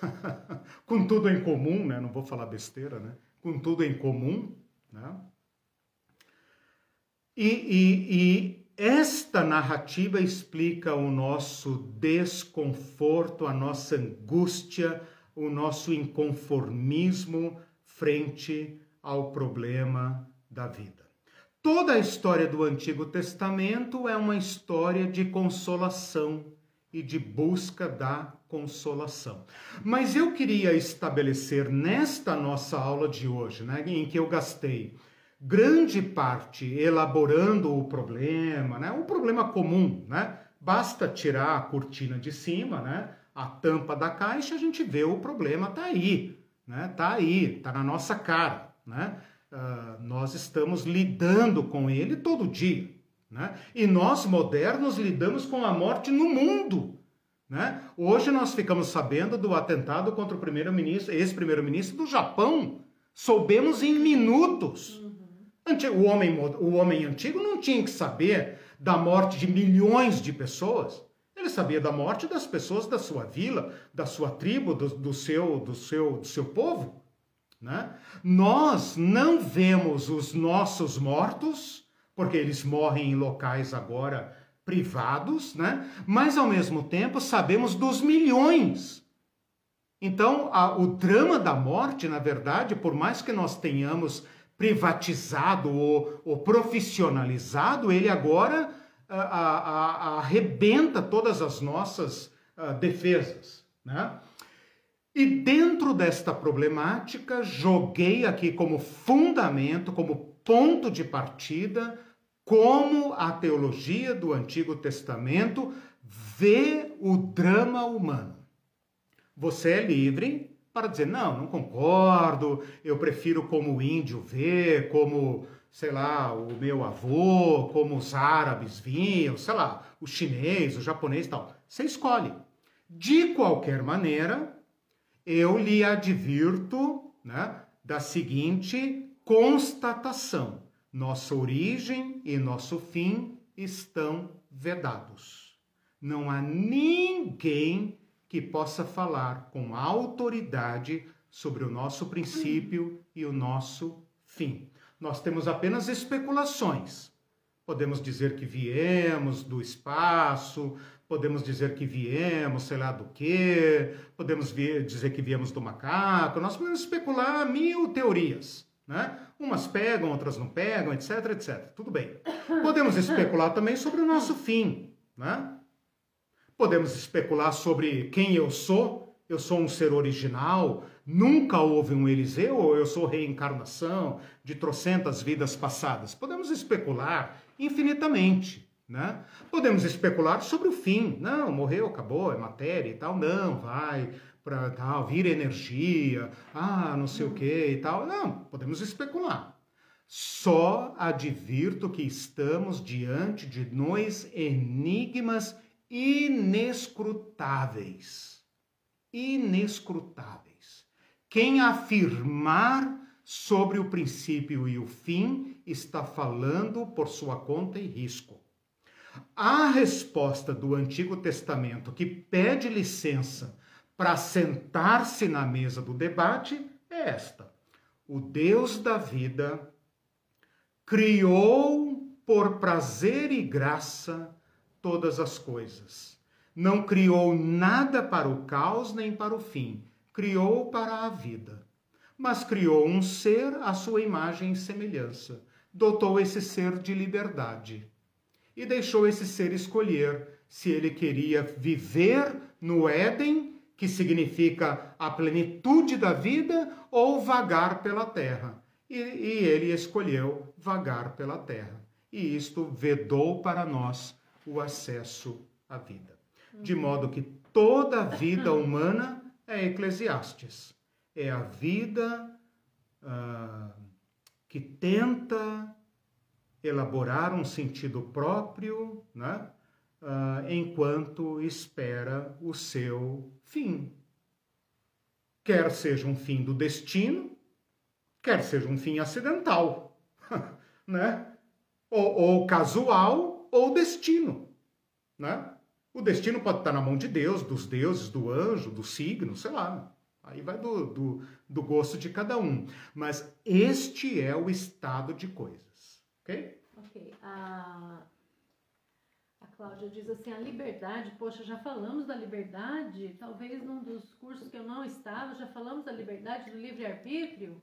com tudo em comum, né? Não vou falar besteira, né? Com tudo em comum, né? E, e, e esta narrativa explica o nosso desconforto, a nossa angústia, o nosso inconformismo frente ao problema da vida. Toda a história do Antigo Testamento é uma história de consolação e de busca da consolação. Mas eu queria estabelecer nesta nossa aula de hoje, né, em que eu gastei grande parte elaborando o problema, né, o problema comum, né, Basta tirar a cortina de cima, né? A tampa da caixa, a gente vê o problema tá aí, né? Tá aí, tá na nossa cara, né? Uh, nós estamos lidando com ele todo dia, né? E nós modernos lidamos com a morte no mundo, né? Hoje nós ficamos sabendo do atentado contra o primeiro-ministro, ex-primeiro-ministro do Japão. Soubemos em minutos. O, homem, o homem antigo não tinha que saber da morte de milhões de pessoas. Ele sabia da morte das pessoas da sua vila, da sua tribo, do, do seu, do, seu, do seu povo. Né? Nós não vemos os nossos mortos, porque eles morrem em locais agora privados, né? mas ao mesmo tempo sabemos dos milhões. Então, a, o drama da morte, na verdade, por mais que nós tenhamos privatizado ou, ou profissionalizado, ele agora a, a, arrebenta todas as nossas defesas. Né? E dentro desta problemática, joguei aqui como fundamento, como ponto de partida, como a teologia do Antigo Testamento vê o drama humano. Você é livre para dizer, não, não concordo, eu prefiro como o índio vê, como, sei lá, o meu avô, como os árabes vinham, sei lá, o chinês, o japonês tal. Você escolhe. De qualquer maneira, eu lhe advirto né, da seguinte constatação nossa origem e nosso fim estão vedados. Não há ninguém que possa falar com autoridade sobre o nosso princípio e o nosso fim. Nós temos apenas especulações. Podemos dizer que viemos do espaço, podemos dizer que viemos, sei lá do que, podemos dizer que viemos do macaco, nós podemos especular mil teorias. Né? Umas pegam, outras não pegam, etc, etc. Tudo bem. Podemos especular também sobre o nosso fim. Né? Podemos especular sobre quem eu sou. Eu sou um ser original, nunca houve um Eliseu, ou eu sou reencarnação de trocentas vidas passadas. Podemos especular infinitamente. Né? Podemos especular sobre o fim. Não, morreu, acabou, é matéria e tal. Não, vai para tal, vir energia, ah, não sei o que e tal. Não, podemos especular. Só advirto que estamos diante de dois enigmas inescrutáveis. Inescrutáveis. Quem afirmar sobre o princípio e o fim está falando por sua conta e risco. A resposta do Antigo Testamento que pede licença para sentar-se na mesa do debate é esta: o Deus da vida criou por prazer e graça todas as coisas. Não criou nada para o caos nem para o fim, criou para a vida. Mas criou um ser à sua imagem e semelhança, dotou esse ser de liberdade e deixou esse ser escolher se ele queria viver no Éden que significa a plenitude da vida, ou vagar pela terra. E, e ele escolheu vagar pela terra. E isto vedou para nós o acesso à vida. De modo que toda a vida humana é Eclesiastes. É a vida ah, que tenta elaborar um sentido próprio, né? uh, enquanto espera o seu fim. Quer seja um fim do destino, quer seja um fim acidental, né? Ou, ou, casual ou destino, né? O destino pode estar na mão de Deus, dos deuses, do anjo, do signo, sei lá. Aí vai do, do, do gosto de cada um. Mas este é o estado de coisas, ok? Ok. Uh, Cláudia diz assim, a liberdade, poxa, já falamos da liberdade, talvez num dos cursos que eu não estava, já falamos da liberdade do livre-arbítrio.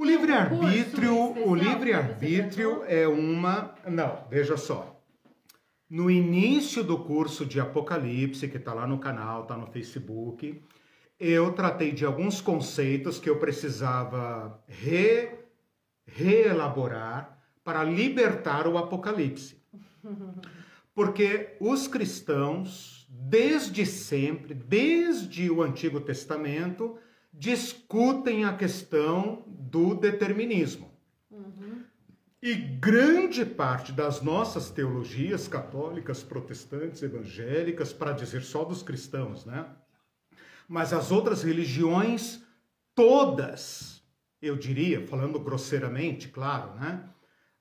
O livre-arbítrio, o livre-arbítrio é uma, não, veja só. No início do curso de Apocalipse, que está lá no canal, está no Facebook, eu tratei de alguns conceitos que eu precisava re, reelaborar para libertar o Apocalipse. Porque os cristãos, desde sempre, desde o Antigo Testamento, discutem a questão do determinismo. Uhum. E grande parte das nossas teologias católicas, protestantes, evangélicas, para dizer só dos cristãos, né? Mas as outras religiões, todas, eu diria, falando grosseiramente, claro, né?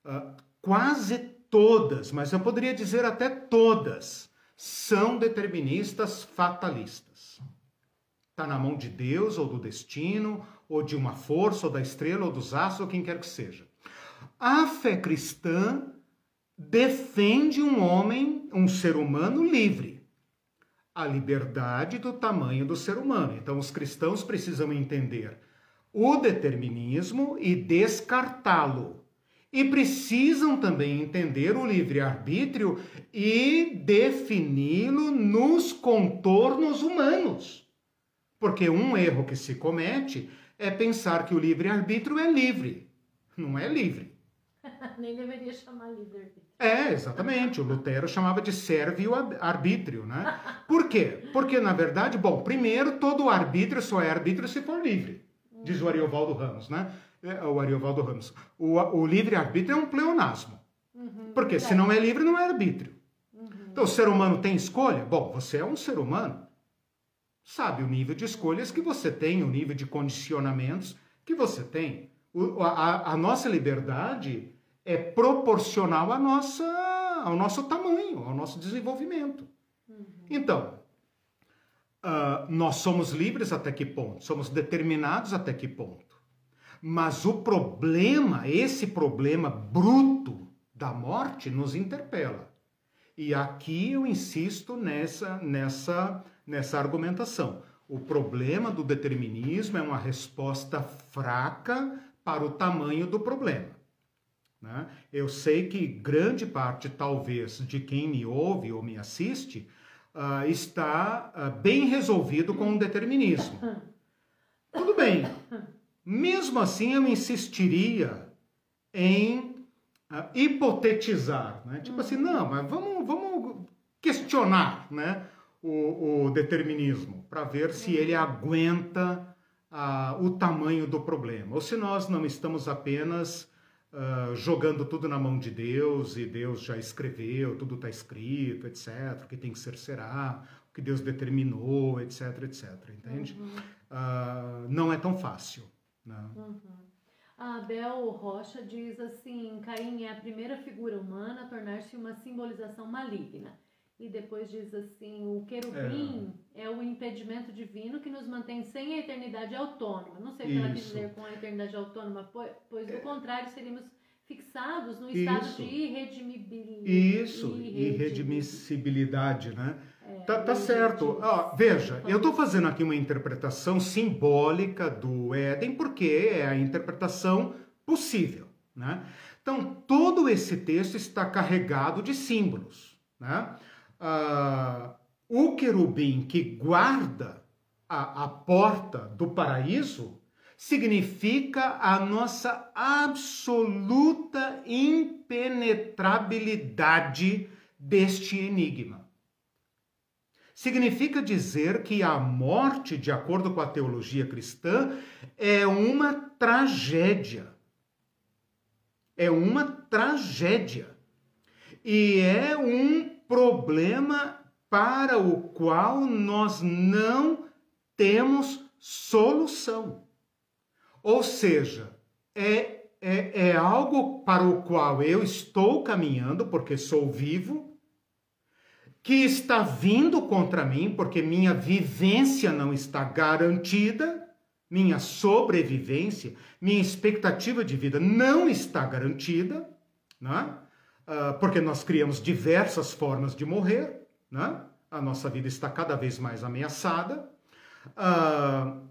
Uh, quase todas, mas eu poderia dizer até todas, são deterministas fatalistas. Está na mão de Deus ou do destino, ou de uma força, ou da estrela, ou dos astros, ou quem quer que seja. A fé cristã defende um homem, um ser humano livre. A liberdade do tamanho do ser humano. Então, os cristãos precisam entender o determinismo e descartá-lo. E precisam também entender o livre-arbítrio e defini-lo nos contornos humanos. Porque um erro que se comete é pensar que o livre-arbítrio é livre. Não é livre. Nem deveria chamar livre-arbítrio. É, exatamente. O Lutero chamava de servio arbítrio, né? Por quê? Porque, na verdade, bom, primeiro, todo arbítrio só é arbítrio se for livre, diz o Ariovaldo Ramos, né? É, o Ariovaldo Ramos. O, o livre-arbítrio é um pleonasmo. Uhum, Porque é. se não é livre, não é arbítrio. Uhum. Então, o ser humano tem escolha? Bom, você é um ser humano sabe o nível de escolhas que você tem, o nível de condicionamentos que você tem. O, a, a, nossa liberdade é proporcional à nossa, ao nosso tamanho, ao nosso desenvolvimento. Uhum. Então, uh, nós somos livres até que ponto? Somos determinados até que ponto? Mas o problema, esse problema bruto da morte, nos interpela. E aqui eu insisto nessa, nessa nessa argumentação. O problema do determinismo é uma resposta fraca para o tamanho do problema. Né? Eu sei que grande parte, talvez, de quem me ouve ou me assiste uh, está uh, bem resolvido com o determinismo. Tudo bem. Mesmo assim, eu insistiria em uh, hipotetizar. Né? Tipo assim, não, mas vamos, vamos questionar né? O, o determinismo, para ver se ele aguenta uh, o tamanho do problema, ou se nós não estamos apenas uh, jogando tudo na mão de Deus e Deus já escreveu, tudo está escrito, etc., o que tem que ser será, o que Deus determinou, etc., etc., entende? Uhum. Uh, não é tão fácil. Né? Uhum. A Abel Rocha diz assim: Caim é a primeira figura humana a tornar-se uma simbolização maligna. E depois diz assim: o querubim é. é. o impedimento divino que nos mantém sem a eternidade autônoma. Não sei o que ela quis dizer com a eternidade autônoma, pois do é. contrário seríamos fixados no estado Isso. de irredimibilidade. Isso, irredimissibilidade, né? É, tá, tá certo. Ah, veja, eu estou fazendo aqui uma interpretação simbólica do Éden, porque é a interpretação possível, né? Então, todo esse texto está carregado de símbolos, né? Ah, o querubim que guarda a, a porta do paraíso significa a nossa absoluta impenetrabilidade deste enigma. Significa dizer que a morte, de acordo com a teologia cristã, é uma tragédia. É uma tragédia. E é um problema para o qual nós não temos solução. Ou seja, é, é, é algo para o qual eu estou caminhando, porque sou vivo, que está vindo contra mim, porque minha vivência não está garantida, minha sobrevivência, minha expectativa de vida não está garantida, né? Ah, porque nós criamos diversas formas de morrer, né? a nossa vida está cada vez mais ameaçada. Uh,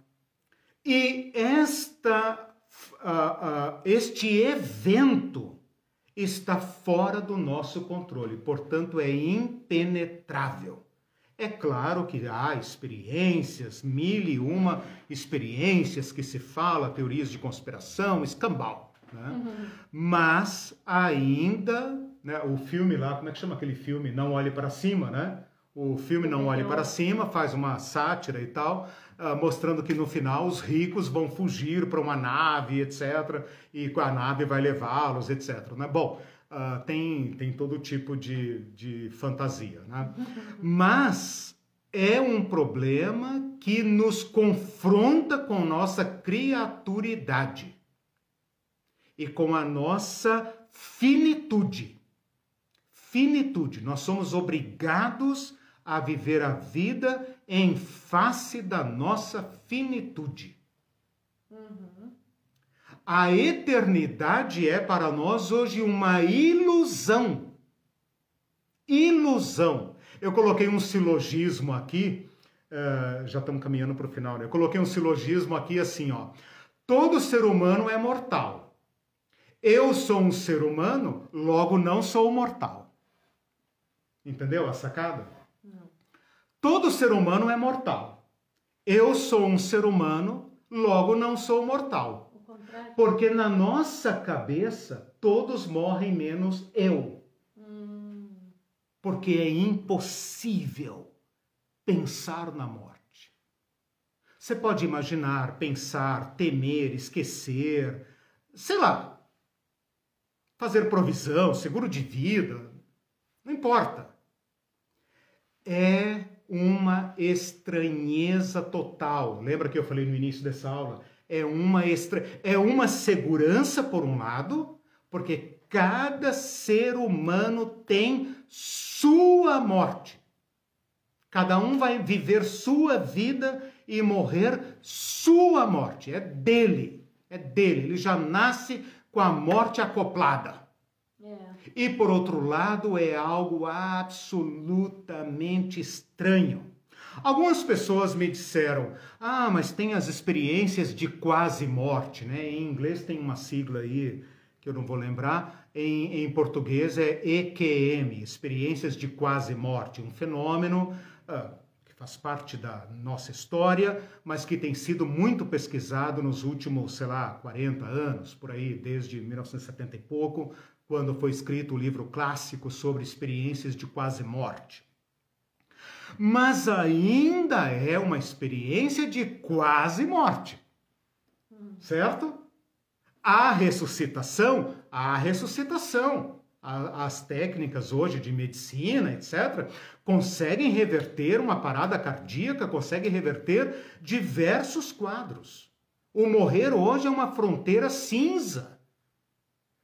e esta, uh, este evento está fora do nosso controle, portanto, é impenetrável. É claro que há experiências, mil e uma experiências que se fala, teorias de conspiração, escambau. Né? Uhum. Mas ainda né? O filme lá, como é que chama aquele filme? Não Olhe para Cima, né? O filme Não Olhe para Cima faz uma sátira e tal, uh, mostrando que no final os ricos vão fugir para uma nave, etc. E a nave vai levá-los, etc. Né? Bom, uh, tem, tem todo tipo de, de fantasia. Né? Mas é um problema que nos confronta com nossa criaturidade e com a nossa finitude. Finitude. Nós somos obrigados a viver a vida em face da nossa finitude. Uhum. A eternidade é para nós hoje uma ilusão. Ilusão. Eu coloquei um silogismo aqui, uh, já estamos caminhando para o final, né? Eu coloquei um silogismo aqui assim, ó. Todo ser humano é mortal. Eu sou um ser humano, logo não sou mortal. Entendeu a sacada? Todo ser humano é mortal. Eu sou um ser humano, logo não sou mortal. Porque na nossa cabeça todos morrem menos eu. Hum. Porque é impossível pensar na morte. Você pode imaginar, pensar, temer, esquecer, sei lá, fazer provisão, seguro de vida, não importa. É uma estranheza total. Lembra que eu falei no início dessa aula? É uma estra... é uma segurança por um lado, porque cada ser humano tem sua morte. Cada um vai viver sua vida e morrer sua morte. É dele. É dele. Ele já nasce com a morte acoplada. E por outro lado, é algo absolutamente estranho. Algumas pessoas me disseram: "Ah, mas tem as experiências de quase morte, né? Em inglês tem uma sigla aí que eu não vou lembrar. Em, em português é EQM, experiências de quase morte, um fenômeno que faz parte da nossa história, mas que tem sido muito pesquisado nos últimos, sei lá, 40 anos, por aí, desde 1970 e pouco, quando foi escrito o livro clássico sobre experiências de quase morte. Mas ainda é uma experiência de quase morte. Certo? A ressuscitação, a ressuscitação, as técnicas hoje de medicina, etc., conseguem reverter uma parada cardíaca, conseguem reverter diversos quadros. O morrer hoje é uma fronteira cinza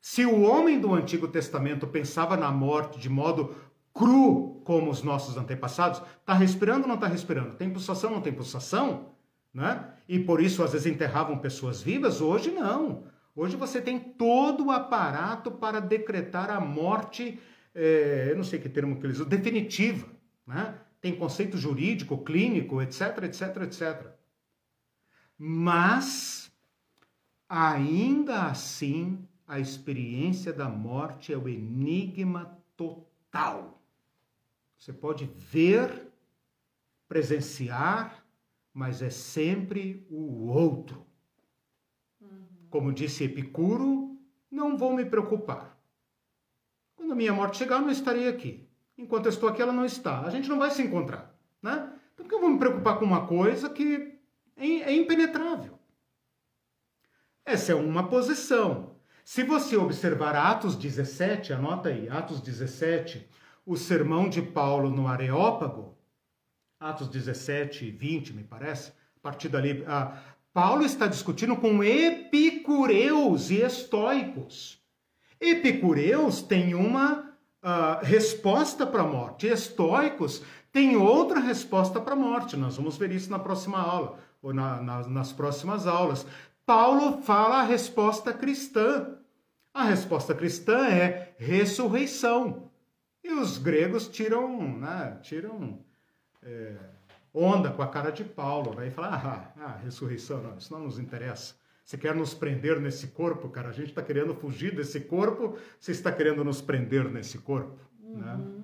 se o homem do Antigo Testamento pensava na morte de modo cru, como os nossos antepassados, está respirando ou não está respirando? Tem pulsação ou não tem pulsação? Né? E por isso às vezes enterravam pessoas vivas, hoje não. Hoje você tem todo o aparato para decretar a morte, é, eu não sei que termo que eles usam, definitiva. Né? Tem conceito jurídico, clínico, etc, etc, etc. Mas, ainda assim, a experiência da morte é o enigma total. Você pode ver, presenciar, mas é sempre o outro. Como disse Epicuro, não vou me preocupar. Quando a minha morte chegar, eu não estarei aqui. Enquanto eu estou aqui, ela não está. A gente não vai se encontrar, né? Então, por que eu vou me preocupar com uma coisa que é, é impenetrável? Essa é uma posição. Se você observar Atos 17, anota aí, Atos 17, o sermão de Paulo no Areópago, Atos 17, 20, me parece, a partir dali, ah, Paulo está discutindo com epicureus e estoicos. Epicureus têm uma uh, resposta para a morte, estoicos têm outra resposta para a morte. Nós vamos ver isso na próxima aula, ou na, na, nas próximas aulas. Paulo fala a resposta cristã. A resposta cristã é ressurreição. E os gregos tiram, né, tiram é, onda com a cara de Paulo, né, e falam, ah, ah, ressurreição, não, isso não nos interessa. Você quer nos prender nesse corpo, cara? A gente está querendo fugir desse corpo, você está querendo nos prender nesse corpo, né? uhum. né?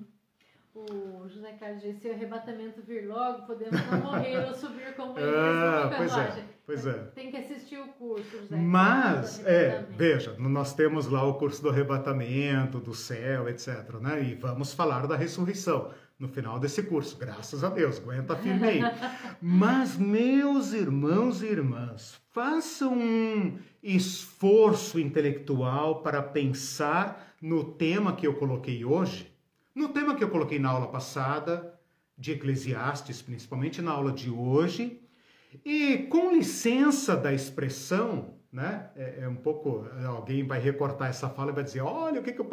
O José Carlos disse, se o arrebatamento vir logo, podemos não morrer ou subir como ele. Ah, pois é, pois é. Tem que assistir o curso, José. Mas, é, veja, nós temos lá o curso do arrebatamento, do céu, etc. Né? E vamos falar da ressurreição no final desse curso, graças a Deus, aguenta firme aí. Mas, meus irmãos e irmãs, façam um esforço intelectual para pensar no tema que eu coloquei hoje, no tema que eu coloquei na aula passada, de Eclesiastes, principalmente na aula de hoje, e com licença da expressão, né? É, é, um pouco. Alguém vai recortar essa fala e vai dizer: olha o que, que o,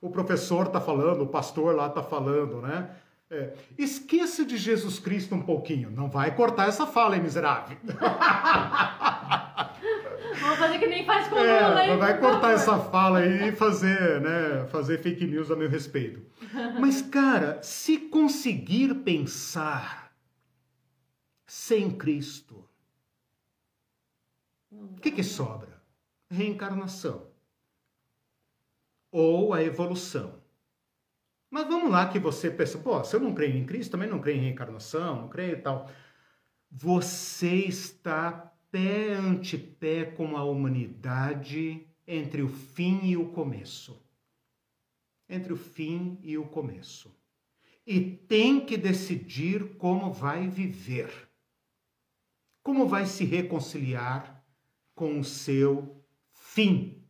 o professor está falando, o pastor lá está falando, né? É, esqueça de Jesus Cristo um pouquinho. Não vai cortar essa fala, hein, miserável. Vamos fazer que nem faz com é, Lula, hein? Vai cortar essa fala aí e fazer, né, fazer fake news a meu respeito. Mas, cara, se conseguir pensar sem Cristo, o que, que sobra? Reencarnação. Ou a evolução. Mas vamos lá que você pensa, pô, se eu não creio em Cristo, também não creio em reencarnação, não creio e tal. Você está pé ante pé com a humanidade entre o fim e o começo. Entre o fim e o começo. E tem que decidir como vai viver. Como vai se reconciliar com o seu fim.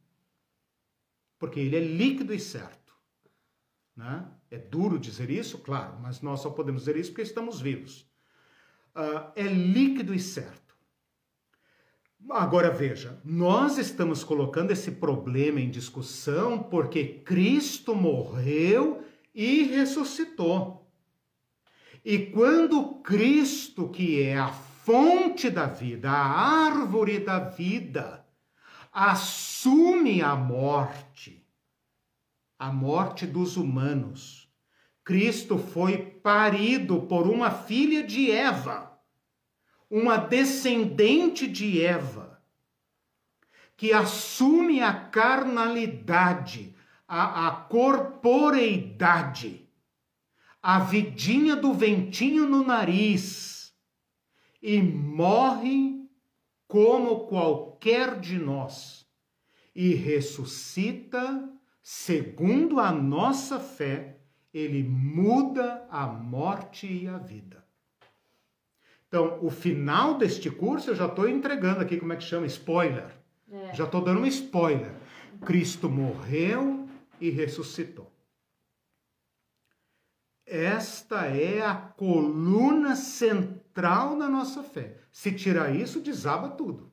Porque ele é líquido e certo. Né? É duro dizer isso, claro, mas nós só podemos dizer isso porque estamos vivos. Uh, é líquido e certo. Agora veja, nós estamos colocando esse problema em discussão porque Cristo morreu e ressuscitou. E quando Cristo, que é a fonte da vida, a árvore da vida, assume a morte, a morte dos humanos, Cristo foi parido por uma filha de Eva uma descendente de Eva, que assume a carnalidade, a, a corporeidade, a vidinha do ventinho no nariz e morre como qualquer de nós e ressuscita segundo a nossa fé, ele muda a morte e a vida. Então, o final deste curso eu já estou entregando aqui, como é que chama? Spoiler. É. Já estou dando um spoiler. Cristo morreu e ressuscitou. Esta é a coluna central da nossa fé. Se tirar isso, desaba tudo.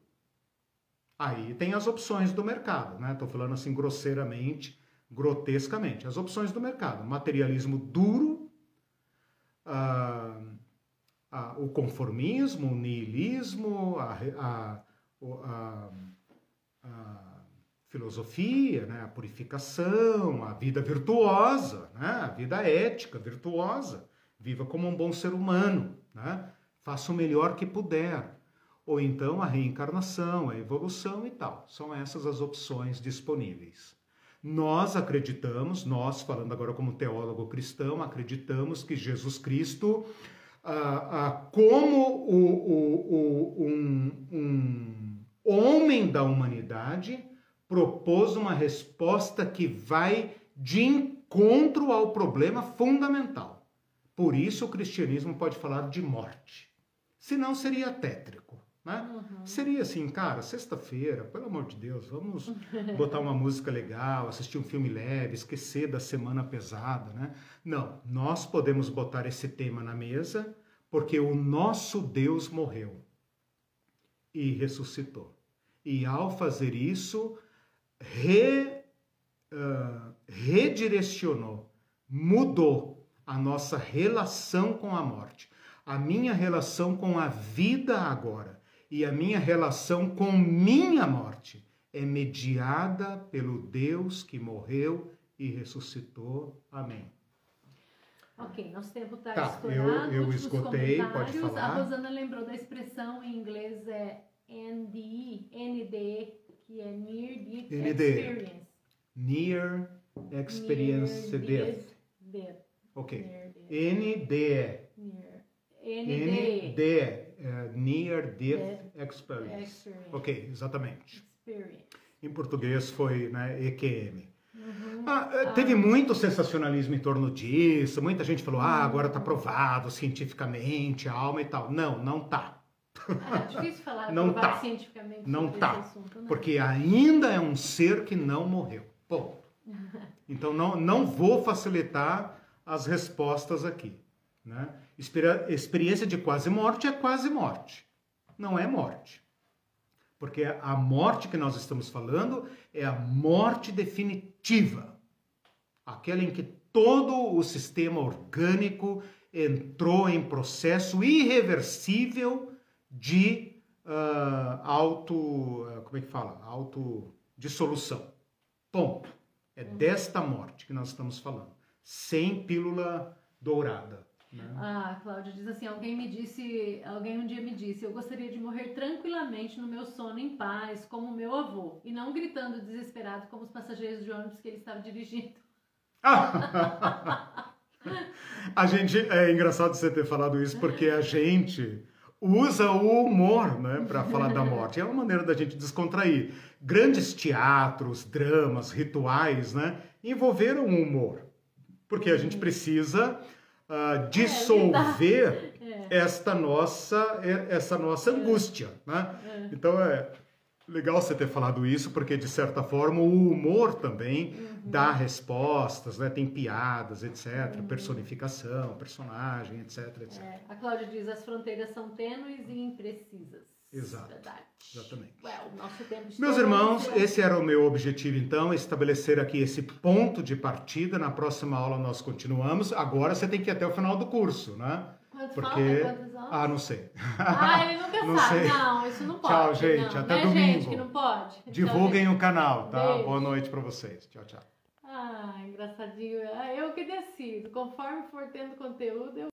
Aí tem as opções do mercado, né? Estou falando assim grosseiramente, grotescamente. As opções do mercado: materialismo duro, uh, a, o conformismo, o niilismo, a, a, a, filosofia, né? a purificação, a vida virtuosa, né? a vida ética, virtuosa. Viva como um bom ser humano, né? faça o melhor que puder. Ou então a reencarnação, a evolução e tal. São essas as opções disponíveis. Nós acreditamos, nós, falando agora como teólogo cristão, acreditamos que Jesus Cristo ah, ah, como o, o, o, um, um homem da humanidade propôs uma resposta que vai de encontro ao problema fundamental. Por isso o cristianismo pode falar de morte. Senão seria tétrico. Né? Uhum. Seria assim, cara, sexta-feira, pelo amor de Deus, vamos botar uma música legal, assistir um filme leve, esquecer da semana pesada, né? Não, nós podemos botar esse tema na mesa porque o nosso Deus morreu e ressuscitou. E ao fazer isso, re, uh, redirecionou, mudou a nossa relação com a morte, a minha relação com a vida agora e a minha relação com minha morte é mediada pelo Deus que morreu e ressuscitou. Amém. Ok, nosso tempo está tá, estourado. Eu, eu esgotei, pode falar. A Rosana lembrou da expressão em inglês é NDE, NDE, que é Near Death Experience. Near Experience Near Death. death. Ok. Near death. NDE. NDE. NDE. Near Death Experience. experience. Ok, exatamente. Experience. Em português foi né, EQM. Uhum. Ah, eh, ah. Teve muito sensacionalismo em torno disso. Muita gente falou: ah, agora está provado cientificamente a alma e tal. Não, não tá. É difícil falar não tá. cientificamente não tá. Assunto, né? Porque ainda é um ser que não morreu. Ponto. Então não, não vou facilitar as respostas aqui. Né? Experiência de quase morte é quase morte. Não é morte. Porque a morte que nós estamos falando é a morte definitiva. Aquela em que todo o sistema orgânico entrou em processo irreversível de uh, auto. Uh, como é que fala? Autodissolução. Ponto. É uhum. desta morte que nós estamos falando. Sem pílula dourada. Né? Ah, Cláudia diz assim: alguém me disse, alguém um dia me disse, eu gostaria de morrer tranquilamente no meu sono em paz, como meu avô, e não gritando desesperado como os passageiros de ônibus que ele estava dirigindo. a gente é engraçado você ter falado isso porque a gente usa o humor, né, para falar da morte. É uma maneira da gente descontrair. Grandes teatros, dramas, rituais, né, envolveram o humor, porque a gente precisa uh, dissolver é, esta nossa essa nossa angústia, né? É. Então é legal você ter falado isso, porque de certa forma o humor também uhum. dá respostas, né? Tem piadas, etc. Uhum. Personificação, personagem, etc, etc. É. A Cláudia diz: as fronteiras são tênues e imprecisas. Exato. Verdade. Exatamente. Well, nosso tempo Meus irmãos, esse era o meu objetivo então, estabelecer aqui esse ponto de partida. Na próxima aula nós continuamos. Agora você tem que ir até o final do curso, né? Quantos Porque ah, não sei. Ah, ele nunca não sabe. Sei. Não, isso não pode. Tchau, gente. Não. Até não é domingo. gente que não pode. Divulguem tchau, o canal, tá? Beijo. Boa noite para vocês. Tchau, tchau. Ah, engraçadinho. Eu que decido. Conforme for tendo conteúdo, eu